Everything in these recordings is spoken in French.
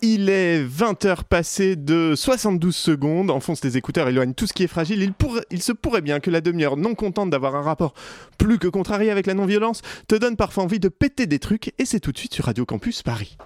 Il est 20h passé de 72 secondes. Enfonce tes écouteurs, éloigne tout ce qui est fragile. Il, il se pourrait bien que la demi-heure, non contente d'avoir un rapport plus que contrarié avec la non-violence, te donne parfois envie de péter des trucs. Et c'est tout de suite sur Radio Campus Paris.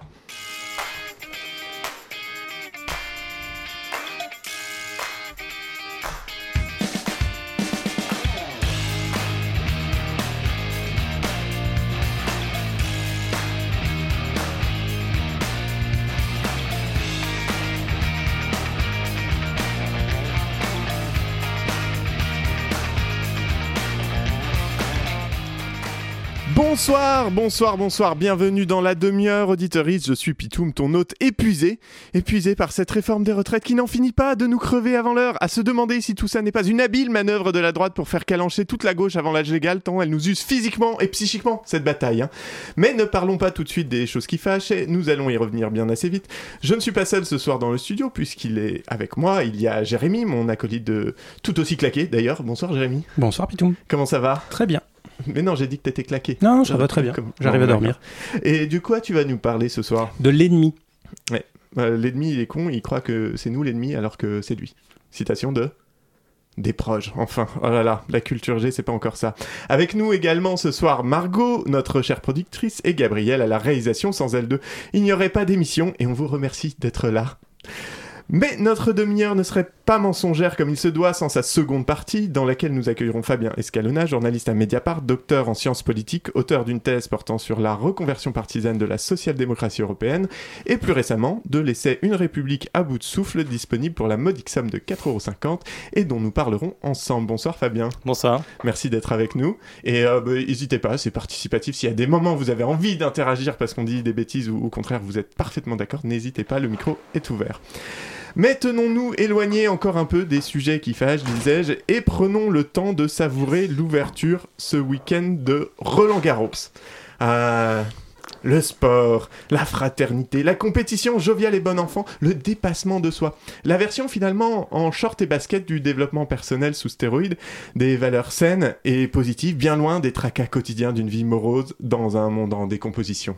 Bonsoir, bonsoir, bonsoir, bienvenue dans la demi-heure auditoriste, je suis Pitoum, ton hôte épuisé, épuisé par cette réforme des retraites qui n'en finit pas de nous crever avant l'heure, à se demander si tout ça n'est pas une habile manœuvre de la droite pour faire calancher toute la gauche avant l'âge légal, tant elle nous use physiquement et psychiquement, cette bataille. Hein. Mais ne parlons pas tout de suite des choses qui fâchent, et nous allons y revenir bien assez vite. Je ne suis pas seul ce soir dans le studio, puisqu'il est avec moi, il y a Jérémy, mon acolyte de tout aussi claqué d'ailleurs. Bonsoir Jérémy. Bonsour Pitoum. Comment ça va? Très bien. Mais non, j'ai dit que t'étais claqué. Non, ça va très bien. J'arrive à dormir. Et du quoi tu vas nous parler ce soir De l'ennemi. Ouais. Euh, l'ennemi, il est con, il croit que c'est nous l'ennemi alors que c'est lui. Citation de des proches, enfin, oh là là, la culture G, c'est pas encore ça. Avec nous également ce soir Margot, notre chère productrice, et Gabrielle à la réalisation. Sans elle deux, il n'y aurait pas d'émission et on vous remercie d'être là. Mais notre demi-heure ne serait pas mensongère comme il se doit sans sa seconde partie, dans laquelle nous accueillerons Fabien Escalona, journaliste à Mediapart, docteur en sciences politiques, auteur d'une thèse portant sur la reconversion partisane de la social-démocratie européenne, et plus récemment de l'essai Une République à bout de souffle, disponible pour la modique somme de 4,50€ et dont nous parlerons ensemble. Bonsoir Fabien. Bonsoir. Merci d'être avec nous. Et euh, bah, n'hésitez pas, c'est participatif. S'il y a des moments où vous avez envie d'interagir parce qu'on dit des bêtises ou au contraire vous êtes parfaitement d'accord, n'hésitez pas, le micro est ouvert. Mais tenons-nous éloignés encore un peu des sujets qui fâchent, disais-je, et prenons le temps de savourer l'ouverture ce week-end de Roland Garros. Ah, le sport, la fraternité, la compétition joviale et bon enfant, le dépassement de soi. La version finalement en short et basket du développement personnel sous stéroïdes, des valeurs saines et positives, bien loin des tracas quotidiens d'une vie morose dans un monde en décomposition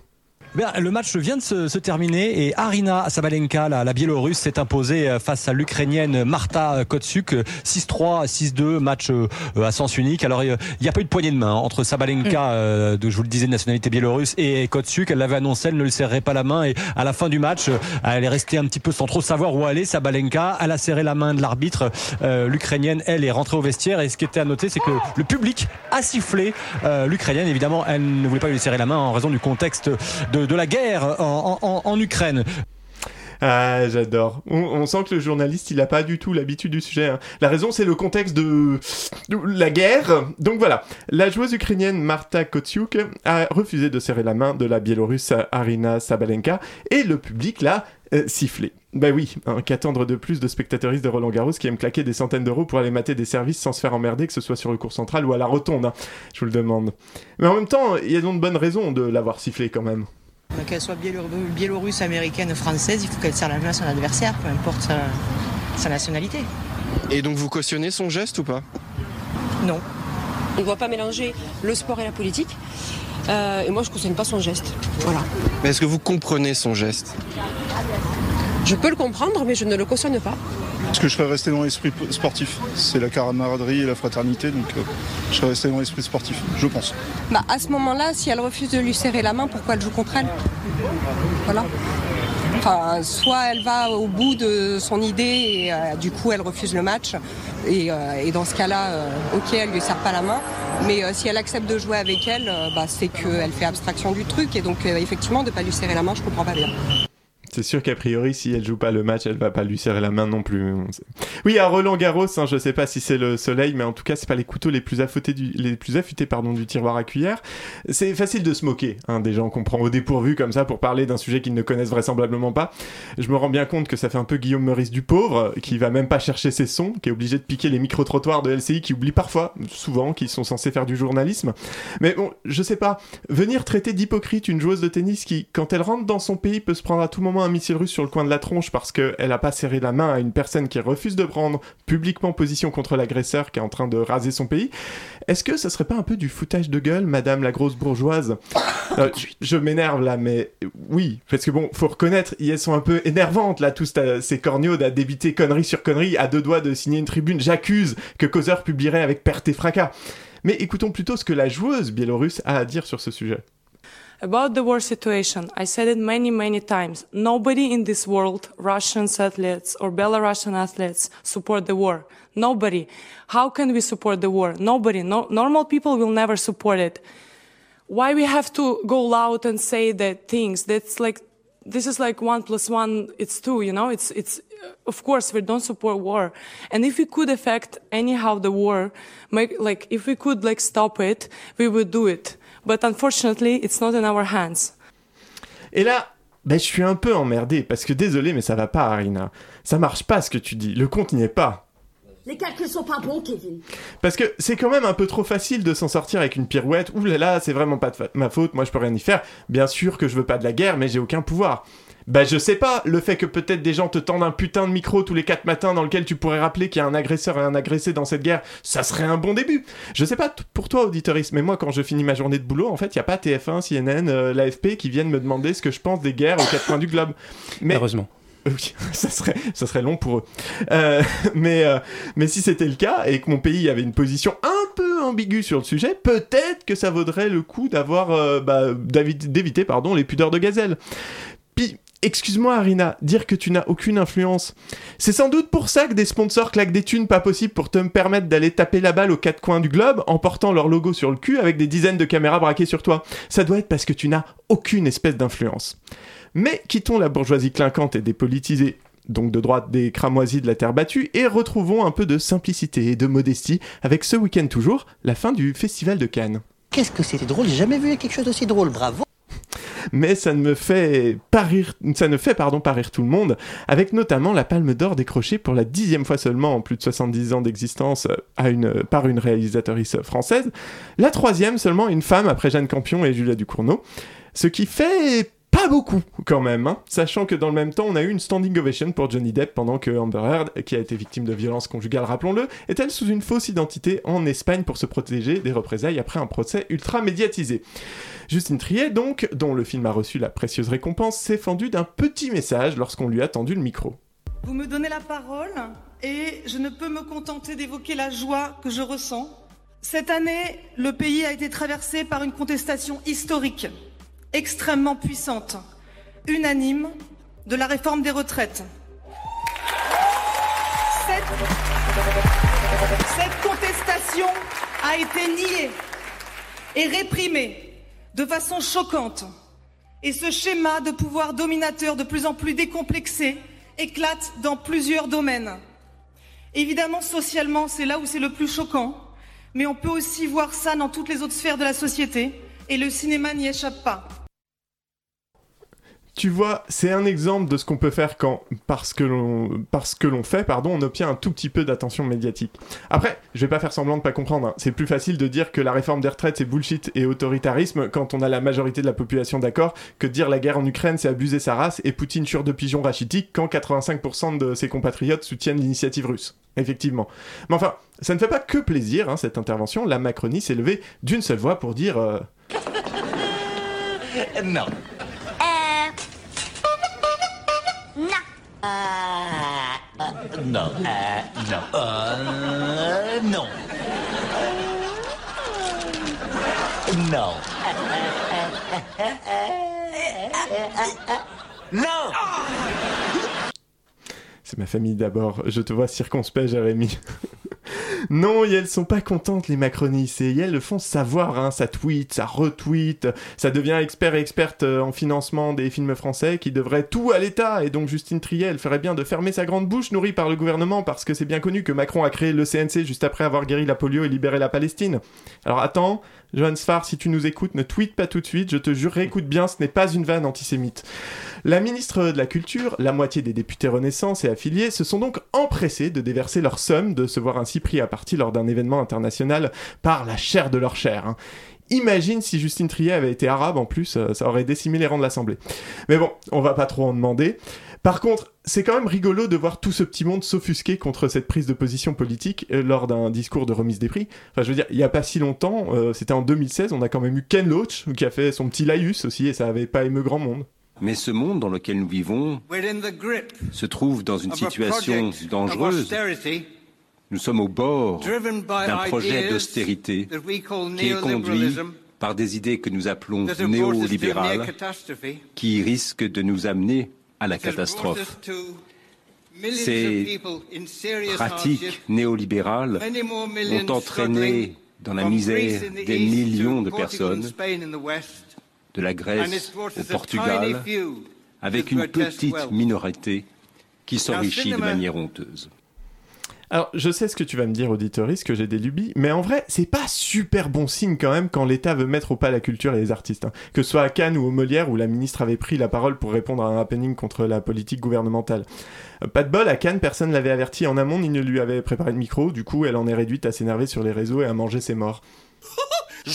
le match vient de se, terminer et Arina Sabalenka, la, Biélorusse, s'est imposée euh, face à l'Ukrainienne Marta Kotsuk 6-3, 6-2, match euh, à sens unique. Alors il n'y a pas eu de poignée de main hein, entre Sabalenka, mm. euh, de, je vous le disais, de nationalité biélorusse, et Kotsuk. Elle l'avait annoncé, elle ne lui serrait pas la main et à la fin du match, elle est restée un petit peu sans trop savoir où aller. Sabalenka, elle a serré la main de l'arbitre. L'Ukrainienne, elle, est rentrée au vestiaire et ce qui était à noter, c'est que le public a sifflé. L'Ukrainienne, évidemment, elle ne voulait pas lui serrer la main en raison du contexte de de, la guerre en, Ukraine. Ah, j'adore. On, sent que le journaliste, il n'a pas du tout l'habitude du sujet. Hein. La raison, c'est le contexte de... la guerre. Donc voilà, la joueuse ukrainienne Marta Kotsiuk a refusé de serrer la main de la Biélorusse Arina Sabalenka et le public l'a euh, sifflé. Bah oui, hein, qu'attendre de plus de spectateuristes de Roland Garros qui aiment claquer des centaines d'euros pour aller mater des services sans se faire emmerder, que ce soit sur le cours central ou à la rotonde, hein. je vous le demande. Mais en même temps, il y a donc de bonnes raisons de l'avoir sifflé quand même. Qu'elle soit biélorusse, américaine, française, il faut qu'elle serre la main à son adversaire, peu importe sa, nationalité. Et donc vous cautionnez son geste ou pas? Non. On ne doit pas mélanger le sport et la politique. Euh, et moi, je ne cautionne pas son geste. Voilà. Mais est-ce que vous comprenez son geste? Je peux le comprendre, mais je ne le cautionne pas. Parce que je serais resté dans l'esprit sportif. C'est la camaraderie et la fraternité, donc euh, je serais resté dans l'esprit sportif, je pense. Bah, à ce moment-là, si elle refuse de lui serrer la main, pourquoi elle joue contre elle? Voilà. Soit elle va au bout de son idée et euh, du coup elle refuse le match. Et, euh, dans ce cas-là, ok, elle lui serre pas la main. Mais si elle accepte de jouer avec elle, bah, c'est qu'elle fait abstraction du truc. Et donc effectivement, de ne pas lui serrer la main, je comprends pas bien. C'est sûr qu'a priori, si elle joue pas le match, elle va pas lui serrer la main non plus. Oui, à Roland Garros, hein, je sais pas si c'est le soleil, mais en tout cas, c'est pas les couteaux les plus affûtés du, les plus affûtés pardon, du tiroir à cuillère. C'est facile de se moquer hein, des gens qu'on prend au dépourvu comme ça pour parler d'un sujet qu'ils ne connaissent vraisemblablement pas. Je me rends bien compte que ça fait un peu Guillaume Meurice du pauvre, qui va même pas chercher ses sons, qui est obligé de piquer les micro-trottoirs de LCI, qui oublie parfois, souvent, qu'ils sont censés faire du journalisme. Mais bon, je sais pas, venir traiter d'hypocrite une joueuse de tennis qui, quand elle rentre dans son pays, peut se prendre à tout moment un missile russe sur le coin de la tronche parce qu'elle a pas serré la main à une personne qui refuse de prendre publiquement position contre l'agresseur qui est en train de raser son pays. Est-ce que ce serait pas un peu du foutage de gueule, madame la grosse bourgeoise? Euh, Je m'énerve là, mais oui, parce que bon, faut reconnaître, elles sont un peu énervantes là, tous ces corneaux à débiter connerie sur connerie, à deux doigts de signer une tribune. J'accuse que Causeur publierait avec perte et fracas. Mais écoutons plutôt ce que la joueuse biélorusse a à dire sur ce sujet. About the war situation, I said it many, many times. Nobody in this world, Russian athletes or Belarusian athletes, support the war. Nobody. How can we support the war? Nobody. No, normal people will never support it. Why we have to go loud and say that things? That's like, this is like one plus one, it's two, you know? It's, it's, of course we don't support war. And if we could affect anyhow the war, make, like, if we could like stop it, we would do it. But unfortunately, it's not in our hands. Et là, ben, je suis un peu emmerdé parce que désolé, mais ça va pas, Arina. Ça marche pas ce que tu dis. Le compte n'y est pas. Les calculs sont pas bons, Kevin. Parce que c'est quand même un peu trop facile de s'en sortir avec une pirouette. Ouh là là, c'est vraiment pas de ma faute, moi je peux rien y faire. Bien sûr que je veux pas de la guerre, mais j'ai aucun pouvoir. Bah je sais pas, le fait que peut-être des gens te tendent un putain de micro tous les quatre matins dans lequel tu pourrais rappeler qu'il y a un agresseur et un agressé dans cette guerre, ça serait un bon début. Je sais pas pour toi auditoriste, mais moi quand je finis ma journée de boulot, en fait, il y a pas TF1, CNN, euh, l'AFP qui viennent me demander ce que je pense des guerres aux quatre coins du globe. Mais heureusement. Oui, ça serait, ça serait long pour eux. Euh, mais, euh, mais si c'était le cas et que mon pays avait une position un peu ambiguë sur le sujet, peut-être que ça vaudrait le coup d'avoir, bah, d'éviter, pardon, les pudeurs de gazelle. Puis, Excuse-moi Arina, dire que tu n'as aucune influence. C'est sans doute pour ça que des sponsors claquent des thunes pas possibles pour te permettre d'aller taper la balle aux quatre coins du globe en portant leur logo sur le cul avec des dizaines de caméras braquées sur toi. Ça doit être parce que tu n'as aucune espèce d'influence. Mais quittons la bourgeoisie clinquante et dépolitisée, donc de droite des cramoisis de la terre battue, et retrouvons un peu de simplicité et de modestie avec ce week-end toujours, la fin du Festival de Cannes. Qu'est-ce que c'était drôle, j'ai jamais vu quelque chose d'aussi drôle, bravo mais ça ne me fait pas rire, ça ne fait pardon pas rire tout le monde, avec notamment la Palme d'Or décrochée pour la dixième fois seulement en plus de 70 ans d'existence euh, une, par une réalisatrice française, la troisième seulement une femme après Jeanne Campion et Julia Ducournau, ce qui fait pas beaucoup quand même, hein. sachant que dans le même temps, on a eu une standing ovation pour Johnny Depp pendant que Amber Heard, qui a été victime de violences conjugales, rappelons-le, est-elle sous une fausse identité en Espagne pour se protéger des représailles après un procès ultra médiatisé? Justine Triet, donc, dont le film a reçu la précieuse récompense, s'est fendu d'un petit message lorsqu'on lui a tendu le micro. Vous me donnez la parole et je ne peux me contenter d'évoquer la joie que je ressens. Cette année, le pays a été traversé par une contestation historique extrêmement puissante, unanime, de la réforme des retraites. Cette, contestation a été niée et réprimée de façon choquante. Et ce schéma de pouvoir dominateur de plus en plus décomplexé éclate dans plusieurs domaines. Évidemment, socialement, c'est là où c'est le plus choquant, mais on peut aussi voir ça dans toutes les autres sphères de la société, et le cinéma n'y échappe pas tu vois, c'est un exemple de ce qu'on peut faire quand, parce que l'on, fait, pardon, on obtient un tout petit peu d'attention médiatique. Après, je vais pas faire semblant de pas comprendre. Hein. C'est plus facile de dire que la réforme des retraites c'est bullshit et autoritarisme quand on a la majorité de la population d'accord que de dire la guerre en Ukraine c'est abuser sa race et Poutine chure de pigeons rachitiques quand 85% de ses compatriotes soutiennent l'initiative russe. Effectivement. Mais enfin, ça ne fait pas que plaisir, hein, cette intervention. La Macronie s'est levée d'une seule voix pour dire... Euh... non. non, non, non. Non. Non. C'est ma famille d'abord. Je te vois circonspect, Jérémy. non, et elles sont pas contentes, les macronistes, et elles le font savoir, hein, ça tweet, ça retweet, ça devient expert et experte euh, en financement des films français qui devraient tout à l'État, et donc Justine Triet, elle ferait bien de fermer sa grande bouche nourrie par le gouvernement, parce que c'est bien connu que Macron a créé le CNC juste après avoir guéri la polio et libéré la Palestine. Alors attends, Johan Sfar, si tu nous écoutes, ne tweet pas tout de suite, je te jure, écoute bien, ce n'est pas une vanne antisémite. La ministre de la Culture, la moitié des députés Renaissance et affiliés se sont donc empressés de déverser leur somme, de se voir ainsi pris à partie lors d'un événement international par la chair de leur chair. Hein. Imagine si Justine Triet avait été arabe en plus, euh, ça aurait décimé les rangs de l'Assemblée. Mais bon, on va pas trop en demander. Par contre, c'est quand même rigolo de voir tout ce petit monde s'offusquer contre cette prise de position politique euh, lors d'un discours de remise des prix. Enfin, je veux dire, il y a pas si longtemps, euh, c'était en 2016, on a quand même eu Ken Loach qui a fait son petit laïus aussi et ça avait pas ému grand monde. Mais ce monde dans lequel nous vivons se trouve dans une situation dangereuse. Nous sommes au bord d'un projet d'austérité qui est conduit par des idées que nous appelons néolibérales, qui risquent de nous amener à la catastrophe. Ces pratiques néolibérales ont entraîné dans la misère des millions de personnes, de la Grèce au Portugal, avec une petite minorité qui s'enrichit de manière honteuse. Alors, je sais ce que tu vas me dire, auditoris, que j'ai des lubies, mais en vrai, c'est pas super bon signe quand même quand l'État veut mettre au pas la culture et les artistes. hein. Que ce soit à Cannes ou au Molière, où la ministre avait pris la parole pour répondre à un happening contre la politique gouvernementale. Euh, Pas de bol, à Cannes, personne l'avait averti en amont ni ne lui avait préparé de micro, du coup, elle en est réduite à s'énerver sur les réseaux et à manger ses morts.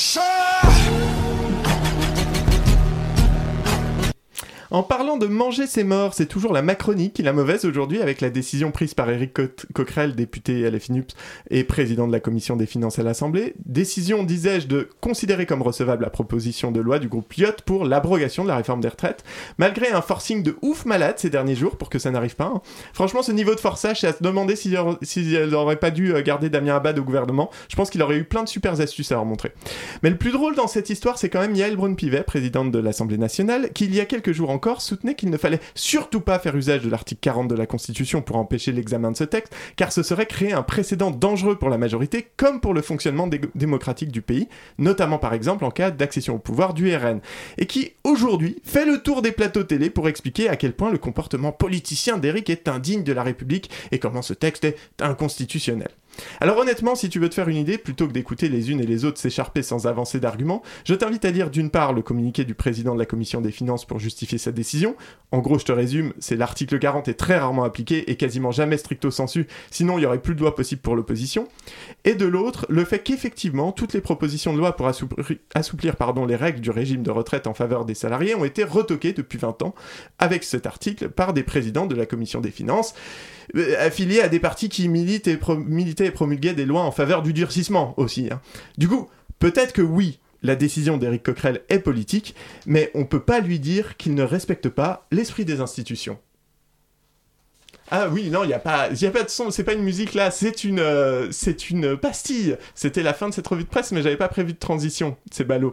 En parlant de manger ses morts, c'est toujours la Macronie qui la mauvaise aujourd'hui avec la décision prise par Éric Co- Coquerel, député LFINUPS et président de la commission des finances à l'Assemblée. Décision, disais-je, de considérer comme recevable la proposition de loi du groupe Lyot pour l'abrogation de la réforme des retraites, malgré un forcing de ouf malade ces derniers jours pour que ça n'arrive pas. hein. Franchement, ce niveau de forçage, c'est à se demander si, si elle aurait pas dû euh, garder Damien Abad au gouvernement. Je pense qu'il aurait eu plein de super astuces à leur montrer. Mais le plus drôle dans cette histoire, c'est quand même Yael Braun-Pivet, présidente de l'Assemblée nationale, qui il y a quelques jours encore soutenait qu'il ne fallait surtout pas faire usage de l'article 40 de la Constitution pour empêcher l'examen de ce texte, car ce serait créer un précédent dangereux pour la majorité comme pour le fonctionnement dé- démocratique du pays, notamment par exemple en cas d'accession au pouvoir du RN, et qui aujourd'hui fait le tour des plateaux télé pour expliquer à quel point le comportement politicien d'Éric est indigne de la République et comment ce texte est inconstitutionnel. Alors honnêtement, si tu veux te faire une idée, plutôt que d'écouter les unes et les autres s'écharper sans avancer d'arguments, je t'invite à lire d'une part le communiqué du président de la commission des finances pour justifier sa décision. En gros, je te résume, c'est l'article 40 est très rarement appliqué et quasiment jamais stricto sensu, sinon il y aurait plus de loi possible pour l'opposition. Et de l'autre, le fait qu'effectivement, toutes les propositions de loi pour assouplir, les règles du régime de retraite en faveur des salariés ont été retoquées depuis 20 ans avec cet article par des présidents de la commission des finances euh, affiliés à des partis qui militaient et promulguaient des lois en faveur du durcissement aussi. hein. Du coup, peut-être que oui, la décision d'Éric Coquerel est politique, mais on peut pas lui dire qu'il ne respecte pas l'esprit des institutions. Ah oui, non, il n'y a, pas- y a pas de son, c'est pas une musique là, c'est une, euh, c'est une pastille. C'était la fin de cette revue de presse, mais j'avais pas prévu de transition, c'est ballot.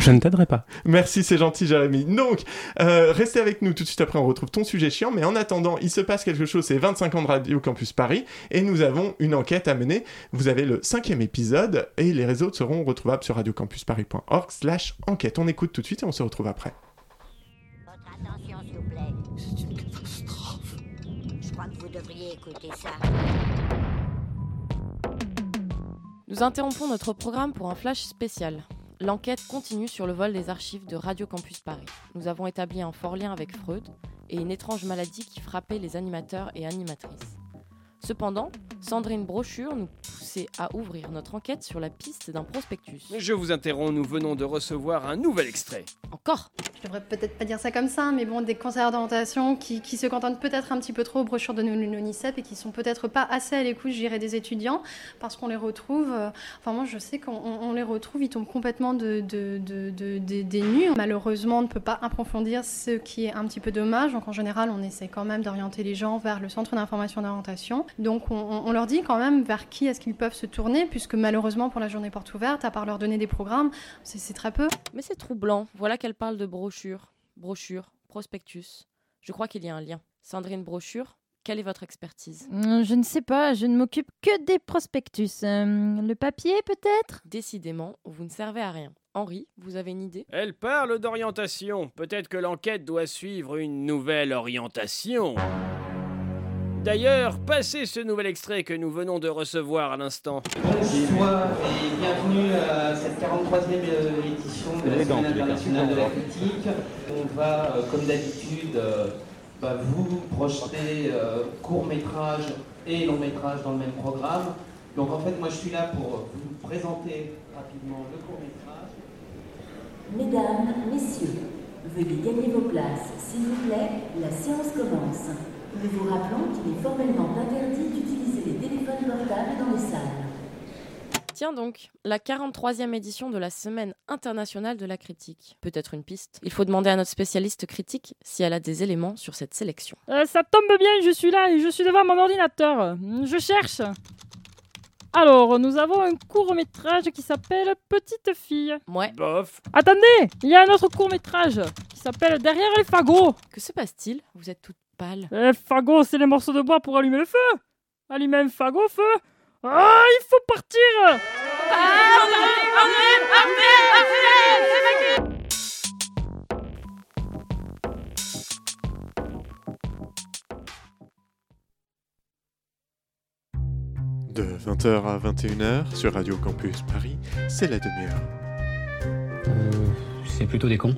Je ne t'aiderai pas. Merci, c'est gentil, Jérémy. Donc, euh, restez avec nous tout de suite après, on retrouve ton sujet chiant, mais en attendant, il se passe quelque chose, c'est 25 ans de Radio Campus Paris, et nous avons une enquête à mener. Vous avez le cinquième épisode, et les réseaux seront retrouvables sur radiocampusparis.org slash enquête. On écoute tout de suite et on se retrouve après. Nous interrompons notre programme pour un flash spécial. L'enquête continue sur le vol des archives de Radio Campus Paris. Nous avons établi un fort lien avec Freud et une étrange maladie qui frappait les animateurs et animatrices. Cependant, Sandrine Brochure nous poussait à ouvrir notre enquête sur la piste d'un prospectus. Je vous interromps, nous venons de recevoir un nouvel extrait. Encore? Je devrais peut-être pas dire ça comme ça, mais bon, des conseillers d'orientation qui, qui se contentent peut-être un petit peu trop aux brochures de l'ONICEP et qui sont peut-être pas assez à l'écoute, je dirais, des étudiants, parce qu'on les retrouve. euh, enfin, moi, je sais qu'on on- on les retrouve, ils tombent complètement de, de, de- de- de- des nues. Malheureusement, on ne peut pas approfondir ce qui est un petit peu dommage. Donc, en général, on essaie quand même d'orienter les gens vers le centre d'information d'orientation. Donc, on, leur dit quand même vers qui est-ce qu'ils peuvent se tourner, puisque malheureusement, pour la journée porte ouverte, à part leur donner des programmes, c'est c'est très peu. Mais c'est troublant. Voilà qu'elle parle de brochure, brochure, prospectus. Je crois qu'il y a un lien. Sandrine Brochure, quelle est votre expertise? Hum, Je ne sais pas, je ne m'occupe que des prospectus. Euh, le papier peut-être? Décidément, vous ne servez à rien. Henri, vous avez une idée? Elle parle d'orientation. Peut-être que l'enquête doit suivre une nouvelle orientation. D'ailleurs, passez ce nouvel extrait que nous venons de recevoir à l'instant. Bonsoir et bienvenue à cette 43e euh, édition de la Semaine internationale de la critique. On va, euh, comme d'habitude, euh, bah, vous projeter euh, court métrage et long métrage dans le même programme. Donc en fait, moi je suis là pour vous présenter rapidement le court métrage. Mesdames, messieurs, veuillez gagner vos places. S'il vous plaît, la séance commence. Nous vous rappelons qu'il est formellement interdit d'utiliser les téléphones portables dans les salles. Tiens donc, la 43e édition de la Semaine internationale de la critique. Peut-être une piste. Il faut demander à notre spécialiste critique si elle a des éléments sur cette sélection. Euh, ça tombe bien, je suis là et je suis devant mon ordinateur. Je cherche. Alors, nous avons un court métrage qui s'appelle Petite fille. Ouais. Bof. Attendez, il y a un autre court métrage qui s'appelle Derrière les fagots. Que se passe-t-il? Vous êtes toute pâle. Les fagots, c'est les morceaux de bois pour allumer le feu. Allumer un fagot feu. Ah, il faut partir De 20h à 21h sur Radio Campus Paris, c'est la demi-heure. c'est plutôt des cons.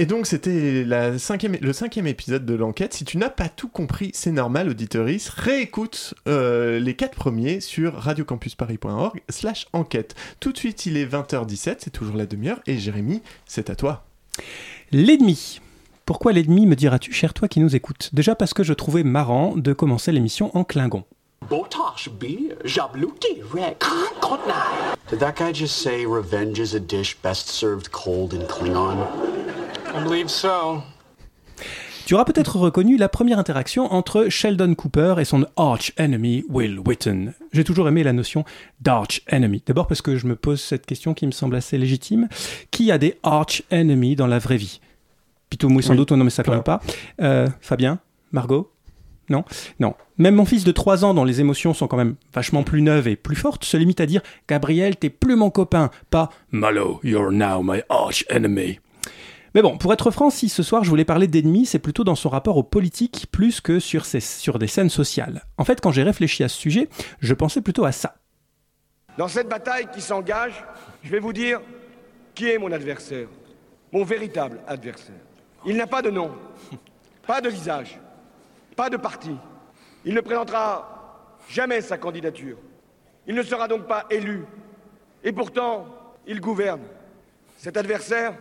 Et donc c'était la cinquième, le cinquième épisode de l'enquête. Si tu n'as pas tout compris, c'est normal, auditoris. Réécoute euh, les quatre premiers sur radiocampusparis.org slash enquête. Tout de suite, il est 20h17, c'est toujours la demi-heure. Et Jérémy, c'est à toi. L'ennemi. Pourquoi l'ennemi, me diras-tu, cher toi qui nous écoutes? Déjà parce que je trouvais marrant de commencer l'émission en Klingon. Did that guy just say revenge is a dish best served cold in Klingon? I believe so. Tu auras peut-être reconnu la première interaction entre Sheldon Cooper et son arch enemy Will Witten. J'ai toujours aimé la notion d'arch enemy. D'abord parce que je me pose cette question qui me semble assez légitime. Qui a des arch enemies dans la vraie vie? Pito Mouille sans Oui, doute, non mais ça même pas. Euh, Fabien? Margot? Non? Non. Même mon fils de 3 ans, dont les émotions sont quand même vachement plus neuves et plus fortes, se limite à dire Gabriel, t'es plus mon copain, pas Malo, you're now my arch enemy. Mais bon, pour être franc, si ce soir je voulais parler d'ennemis, c'est plutôt dans son rapport aux politiques plus que sur, ces- sur des scènes sociales. En fait, quand j'ai réfléchi à ce sujet, je pensais plutôt à ça. Dans cette bataille qui s'engage, je vais vous dire qui est mon adversaire, mon véritable adversaire. Il n'a pas de nom, pas de visage, pas de parti. Il ne présentera jamais sa candidature. Il ne sera donc pas élu. Et pourtant, il gouverne. Cet adversaire,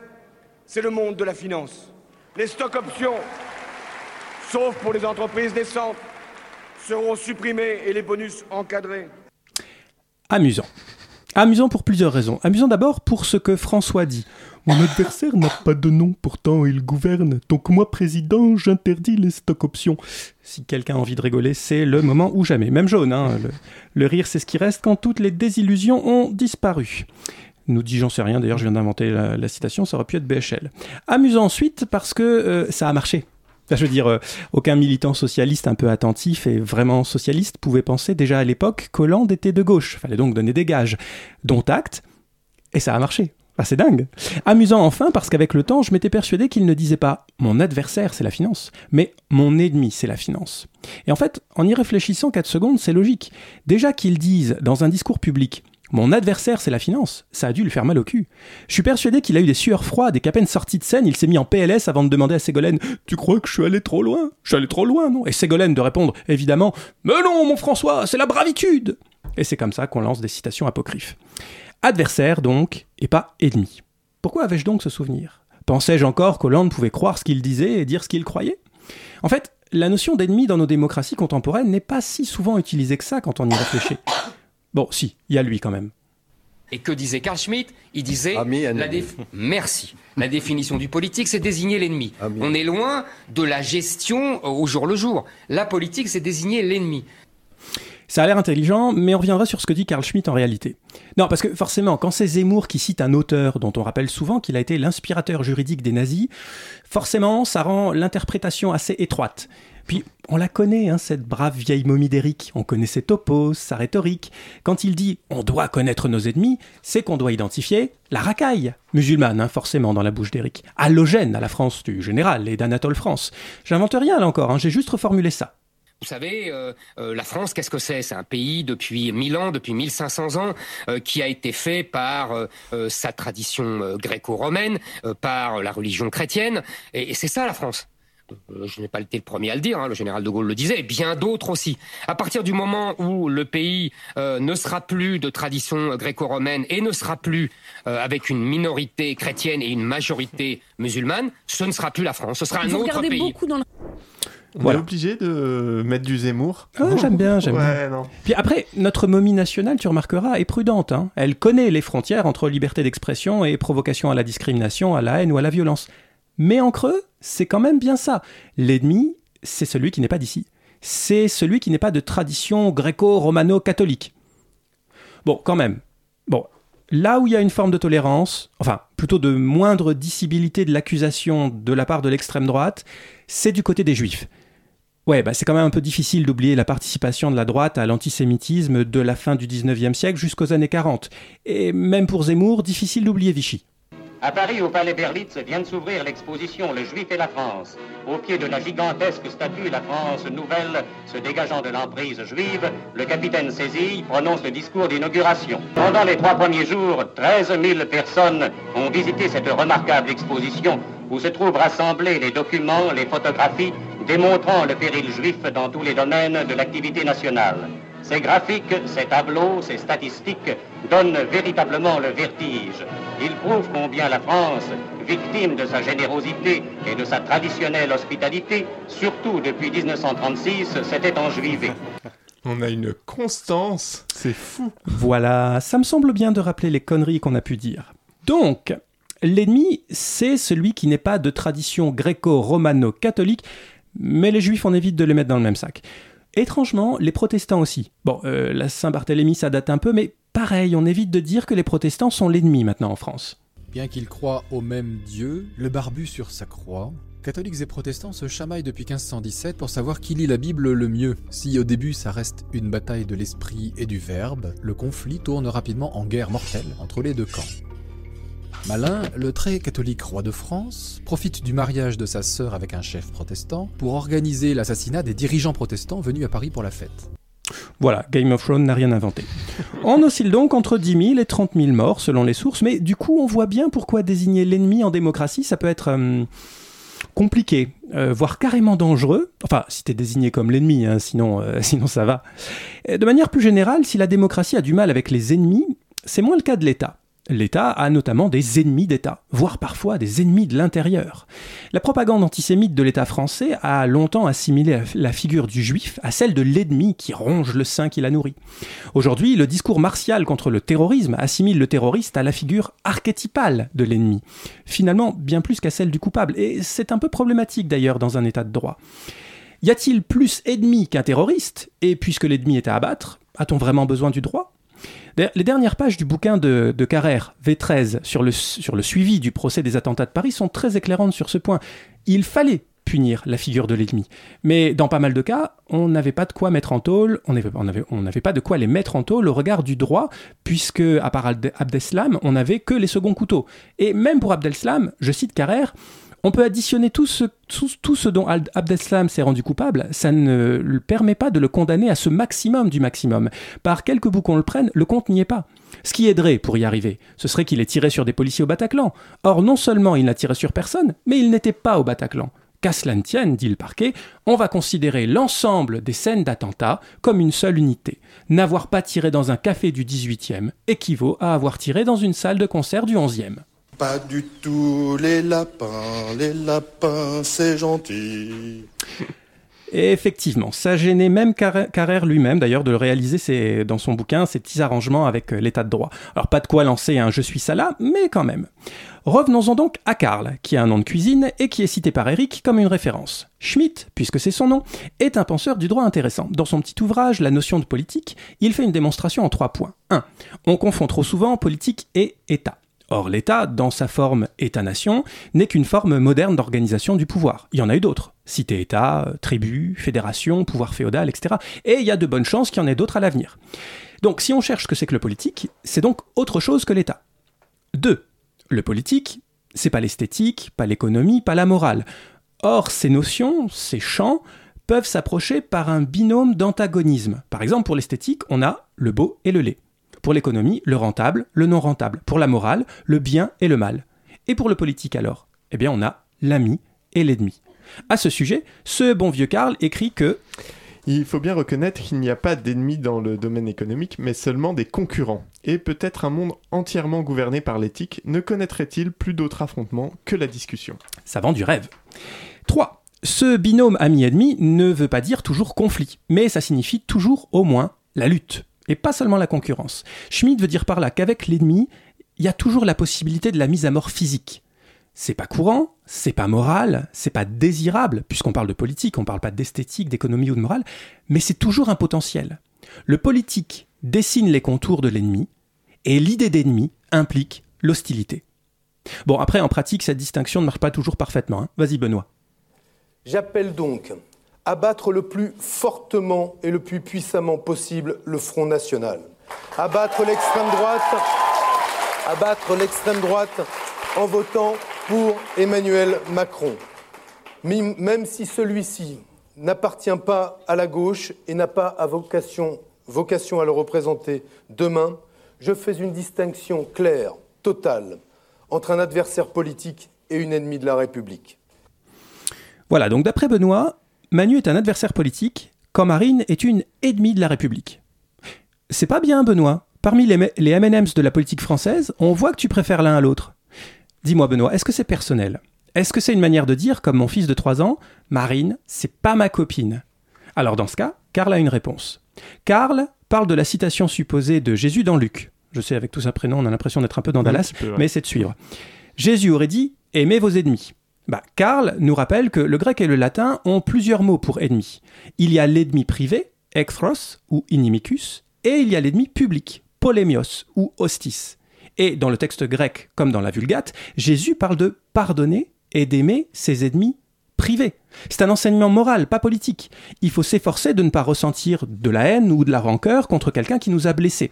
c'est le monde de la finance. Les stocks options, sauf pour les entreprises naissantes, seront supprimés et les bonus encadrés. Amusant. Amusant pour plusieurs raisons. Amusant d'abord pour ce que François dit. Mon adversaire n'a pas de nom, pourtant il gouverne. Donc moi, président, j'interdis les stock options. Si quelqu'un a envie de rigoler, c'est le moment ou jamais. Même jaune, hein. le, le rire, c'est ce qui reste quand toutes les désillusions ont disparu. Nous dit, j'en sais rien, d'ailleurs je viens d'inventer la, citation, ça aurait pu être BHL. Amusant ensuite parce que euh, ça a marché. Je veux dire, euh, aucun militant socialiste un peu attentif et vraiment socialiste pouvait penser déjà à l'époque qu'Hollande était de gauche. Fallait donc donner des gages. Dont acte, et ça a marché. Ah, c'est dingue. Amusant enfin parce qu'avec le temps, je m'étais persuadé qu'il ne disait pas mon adversaire c'est la finance, mais mon ennemi c'est la finance. Et en fait, en y réfléchissant 4 secondes, c'est logique. Déjà qu'ils disent dans un discours public mon adversaire c'est la finance, ça a dû lui faire mal au cul. Je suis persuadé qu'il a eu des sueurs froides et qu'à peine sorti de scène, il s'est mis en PLS avant de demander à Ségolène Tu crois que je suis allé trop loin? Je suis allé trop loin, non? Et Ségolène de répondre évidemment Mais non, mon François, c'est la bravitude Et c'est comme ça qu'on lance des citations apocryphes. Adversaire donc, et pas ennemi. Pourquoi avais-je donc ce souvenir? Pensais-je encore qu'Hollande pouvait croire ce qu'il disait et dire ce qu'il croyait? En fait, la notion d'ennemi dans nos démocraties contemporaines n'est pas si souvent utilisée que ça quand on y réfléchit. Bon, si, il y a lui quand même. Et que disait Carl Schmitt? Il disait la déf- Merci. La définition du politique, c'est désigner l'ennemi. On est loin de la gestion euh, au jour le jour. La politique, c'est désigner l'ennemi. Ça a l'air intelligent, mais on reviendra sur ce que dit Carl Schmitt en réalité. Non, parce que forcément, quand c'est Zemmour qui cite un auteur dont on rappelle souvent qu'il a été l'inspirateur juridique des nazis, forcément, ça rend l'interprétation assez étroite. Puis, on la connaît, hein, cette brave vieille momie d'Éric. On connaît ses topos, sa rhétorique. Quand il dit « on doit connaître nos ennemis », c'est qu'on doit identifier la racaille, musulmane, hein, forcément, dans la bouche d'Éric. Allogène à la France du général et d'Anatole France. J'invente rien, là encore, hein, j'ai juste reformulé ça. Vous savez, euh, euh, la France, qu'est-ce que c'est? C'est un pays depuis 1000 ans, depuis 1500 ans, euh, qui a été fait par sa tradition gréco-romaine, par la religion chrétienne, et c'est ça la France. Euh, je n'ai pas été le premier à le dire, hein, le général de Gaulle le disait, et bien d'autres aussi. À partir du moment où le pays euh, ne sera plus de tradition gréco-romaine et ne sera plus euh, avec une minorité chrétienne et une majorité musulmane, ce ne sera plus la France, ce sera un Vous autre regardez pays. beaucoup dans le... On Voilà. est obligé de mettre du Zemmour. Ah, j'aime bien, j'aime Ouais, bien. non. Puis après, notre momie nationale, tu remarqueras, est prudente. hein. Elle connaît les frontières entre liberté d'expression et provocation à la discrimination, à la haine ou à la violence. Mais en creux, c'est quand même bien ça. L'ennemi, c'est celui qui n'est pas d'ici. C'est celui qui n'est pas de tradition gréco-romano-catholique. Bon, quand même. Bon, là où il y a une forme de tolérance, enfin, plutôt de moindre dissibilité de l'accusation de la part de l'extrême droite, c'est du côté des juifs. Ouais, bah c'est quand même un peu difficile d'oublier la participation de la droite à l'antisémitisme de la fin du 19e siècle jusqu'aux années 40. Et même pour Zemmour, difficile d'oublier Vichy. À Paris, au Palais Berlitz, vient de s'ouvrir l'exposition Le Juif et la France. Au pied de la gigantesque statue La France nouvelle, se dégageant de l'emprise juive, le capitaine Sézille prononce le discours d'inauguration. Pendant les trois premiers jours, 13 000 personnes ont visité cette remarquable exposition où se trouvent rassemblés les documents, les photographies démontrant le péril juif dans tous les domaines de l'activité nationale. Ces graphiques, ces tableaux, ces statistiques donnent véritablement le vertige. Ils prouvent combien la France, victime de sa générosité et de sa traditionnelle hospitalité, surtout depuis 1936, s'était enjuivée. On a une constance, c'est fou. Voilà, ça me semble bien de rappeler les conneries qu'on a pu dire. Donc, l'ennemi, c'est celui qui n'est pas de tradition gréco-romano-catholique, mais les juifs, on évite de les mettre dans le même sac. Étrangement, les protestants aussi. Bon, euh, la Saint-Barthélemy, ça date un peu, mais pareil, on évite de dire que les protestants sont l'ennemi maintenant en France. Bien qu'ils croient au même Dieu, le barbu sur sa croix, catholiques et protestants se chamaillent depuis 1517 pour savoir qui lit la Bible le mieux. Si au début ça reste une bataille de l'esprit et du verbe, le conflit tourne rapidement en guerre mortelle entre les deux camps. Malin, le très catholique roi de France, profite du mariage de sa sœur avec un chef protestant pour organiser l'assassinat des dirigeants protestants venus à Paris pour la fête. Voilà, Game of Thrones n'a rien inventé. On oscille donc entre 10 000 et 30 000 morts selon les sources, mais du coup on voit bien pourquoi désigner l'ennemi en démocratie, ça peut être euh, compliqué, euh, voire carrément dangereux. Enfin, si t'es désigné comme l'ennemi, hein, sinon, euh, sinon ça va. De manière plus générale, si la démocratie a du mal avec les ennemis, c'est moins le cas de l'État. L'État a notamment des ennemis d'État, voire parfois des ennemis de l'intérieur. La propagande antisémite de l'État français a longtemps assimilé la- figure du juif à celle de l'ennemi qui ronge le sein qui la nourrit. Aujourd'hui, le discours martial contre le terrorisme assimile le terroriste à la figure archétypale de l'ennemi, finalement bien plus qu'à celle du coupable, et c'est un peu problématique d'ailleurs dans un État de droit. Y a-t-il plus ennemi qu'un terroriste? Et puisque l'ennemi est à abattre, a-t-on vraiment besoin du droit? Les dernières pages du bouquin de, Carrère, V13, sur le, sur le suivi du procès des attentats de Paris sont très éclairantes sur ce point. Il fallait punir la figure de l'ennemi. Mais dans pas mal de cas, on n'avait pas de quoi mettre en tôle, on n'avait pas de quoi les mettre en tôle au regard du droit, puisque, à part Abd- Abdeslam, on n'avait que les seconds couteaux. Et même pour Abdeslam, je cite Carrère, on peut additionner tout ce, dont Abdeslam s'est rendu coupable, ça ne permet pas de le condamner à ce maximum du maximum. Par quelque bout qu'on le prenne, le compte n'y est pas. Ce qui aiderait pour y arriver, ce serait qu'il ait tiré sur des policiers au Bataclan. Or, non seulement il n'a tiré sur personne, mais il n'était pas au Bataclan. Qu'à cela ne tienne, dit le parquet, on va considérer l'ensemble des scènes d'attentat comme une seule unité. N'avoir pas tiré dans un café du 18e équivaut à avoir tiré dans une salle de concert du 11e. Pas du tout les lapins, les lapins c'est gentil. Effectivement, ça gênait même Carrère lui-même, d'ailleurs, de le réaliser ses- dans son bouquin, ces petits arrangements avec euh, l'état de droit. Alors, pas de quoi lancer un Je suis là, mais quand même. Revenons-en donc à Karl, qui a un nom de cuisine et qui est cité par Eric comme une référence. Schmitt, puisque c'est son nom, est un penseur du droit intéressant. Dans son petit ouvrage La notion de politique, il fait une démonstration en trois points. 1. On confond trop souvent politique et État. Or, l'État, dans sa forme État-nation, n'est qu'une forme moderne d'organisation du pouvoir. Il y en a eu d'autres. Cité-État, euh, tribu, fédération, pouvoir féodal, etc. Et il y a de bonnes chances qu'il y en ait d'autres à l'avenir. Donc, si on cherche ce que c'est que le politique, c'est donc autre chose que l'État. 2. Le politique, c'est pas l'esthétique, pas l'économie, pas la morale. Or, ces notions, ces champs, peuvent s'approcher par un binôme d'antagonisme. Par exemple, pour l'esthétique, on a le beau et le laid. Pour l'économie, le rentable, le non rentable. Pour la morale, le bien et le mal. Et pour le politique alors? Eh bien, on a l'ami et l'ennemi. À ce sujet, ce bon vieux Karl écrit que il faut bien reconnaître qu'il n'y a pas d'ennemis dans le domaine économique, mais seulement des concurrents. Et peut-être un monde entièrement gouverné par l'éthique ne connaîtrait-il plus d'autres affrontements que la discussion? Ça vend du rêve. 3. Ce binôme ami-ennemi ne veut pas dire toujours conflit, mais ça signifie toujours au moins la lutte, et pas seulement la concurrence. Schmitt veut dire par là qu'avec l'ennemi, il y a toujours la possibilité de la mise à mort physique. C'est pas courant, c'est pas moral, c'est pas désirable, puisqu'on parle de politique, on parle pas d'esthétique, d'économie ou de morale, mais c'est toujours un potentiel. Le politique dessine les contours de l'ennemi, et l'idée d'ennemi implique l'hostilité. Bon, après, en pratique, cette distinction ne marche pas toujours parfaitement. hein. Vas-y, Benoît. J'appelle donc à battre le plus fortement et le plus puissamment possible le Front National. À battre l'extrême droite, à battre l'extrême droite en votant pour Emmanuel Macron. Même si celui-ci n'appartient pas à la gauche et n'a pas vocation, vocation à le représenter demain, je fais une distinction claire, totale, entre un adversaire politique et une ennemie de la République. Voilà, donc d'après Benoît, Manu est un adversaire politique, quand Marine est une ennemie de la République. C'est pas bien, Benoît. Parmi les, M&M's de la politique française, on voit que tu préfères l'un à l'autre. Dis-moi, Benoît, est-ce que c'est personnel? Est-ce que c'est une manière de dire, comme mon fils de 3 ans, Marine, c'est pas ma copine Alors dans ce cas, Karl a une réponse. Karl parle de la citation supposée de Jésus dans Luc. Je sais, avec tout ça prénom, on a l'impression d'être un peu dans Dallas, petit peu, ouais. mais c'est de suivre. Jésus aurait dit Aimez vos ennemis. Bah, Karl nous rappelle que le grec et le latin ont plusieurs mots pour ennemi. Il y a l'ennemi privé, echthros ou inimicus, et il y a l'ennemi public, polémios ou hostis. Et dans le texte grec, comme dans la Vulgate, Jésus parle de pardonner et d'aimer ses ennemis privés. C'est un enseignement moral, pas politique. Il faut s'efforcer de ne pas ressentir de la haine ou de la rancœur contre quelqu'un qui nous a blessés.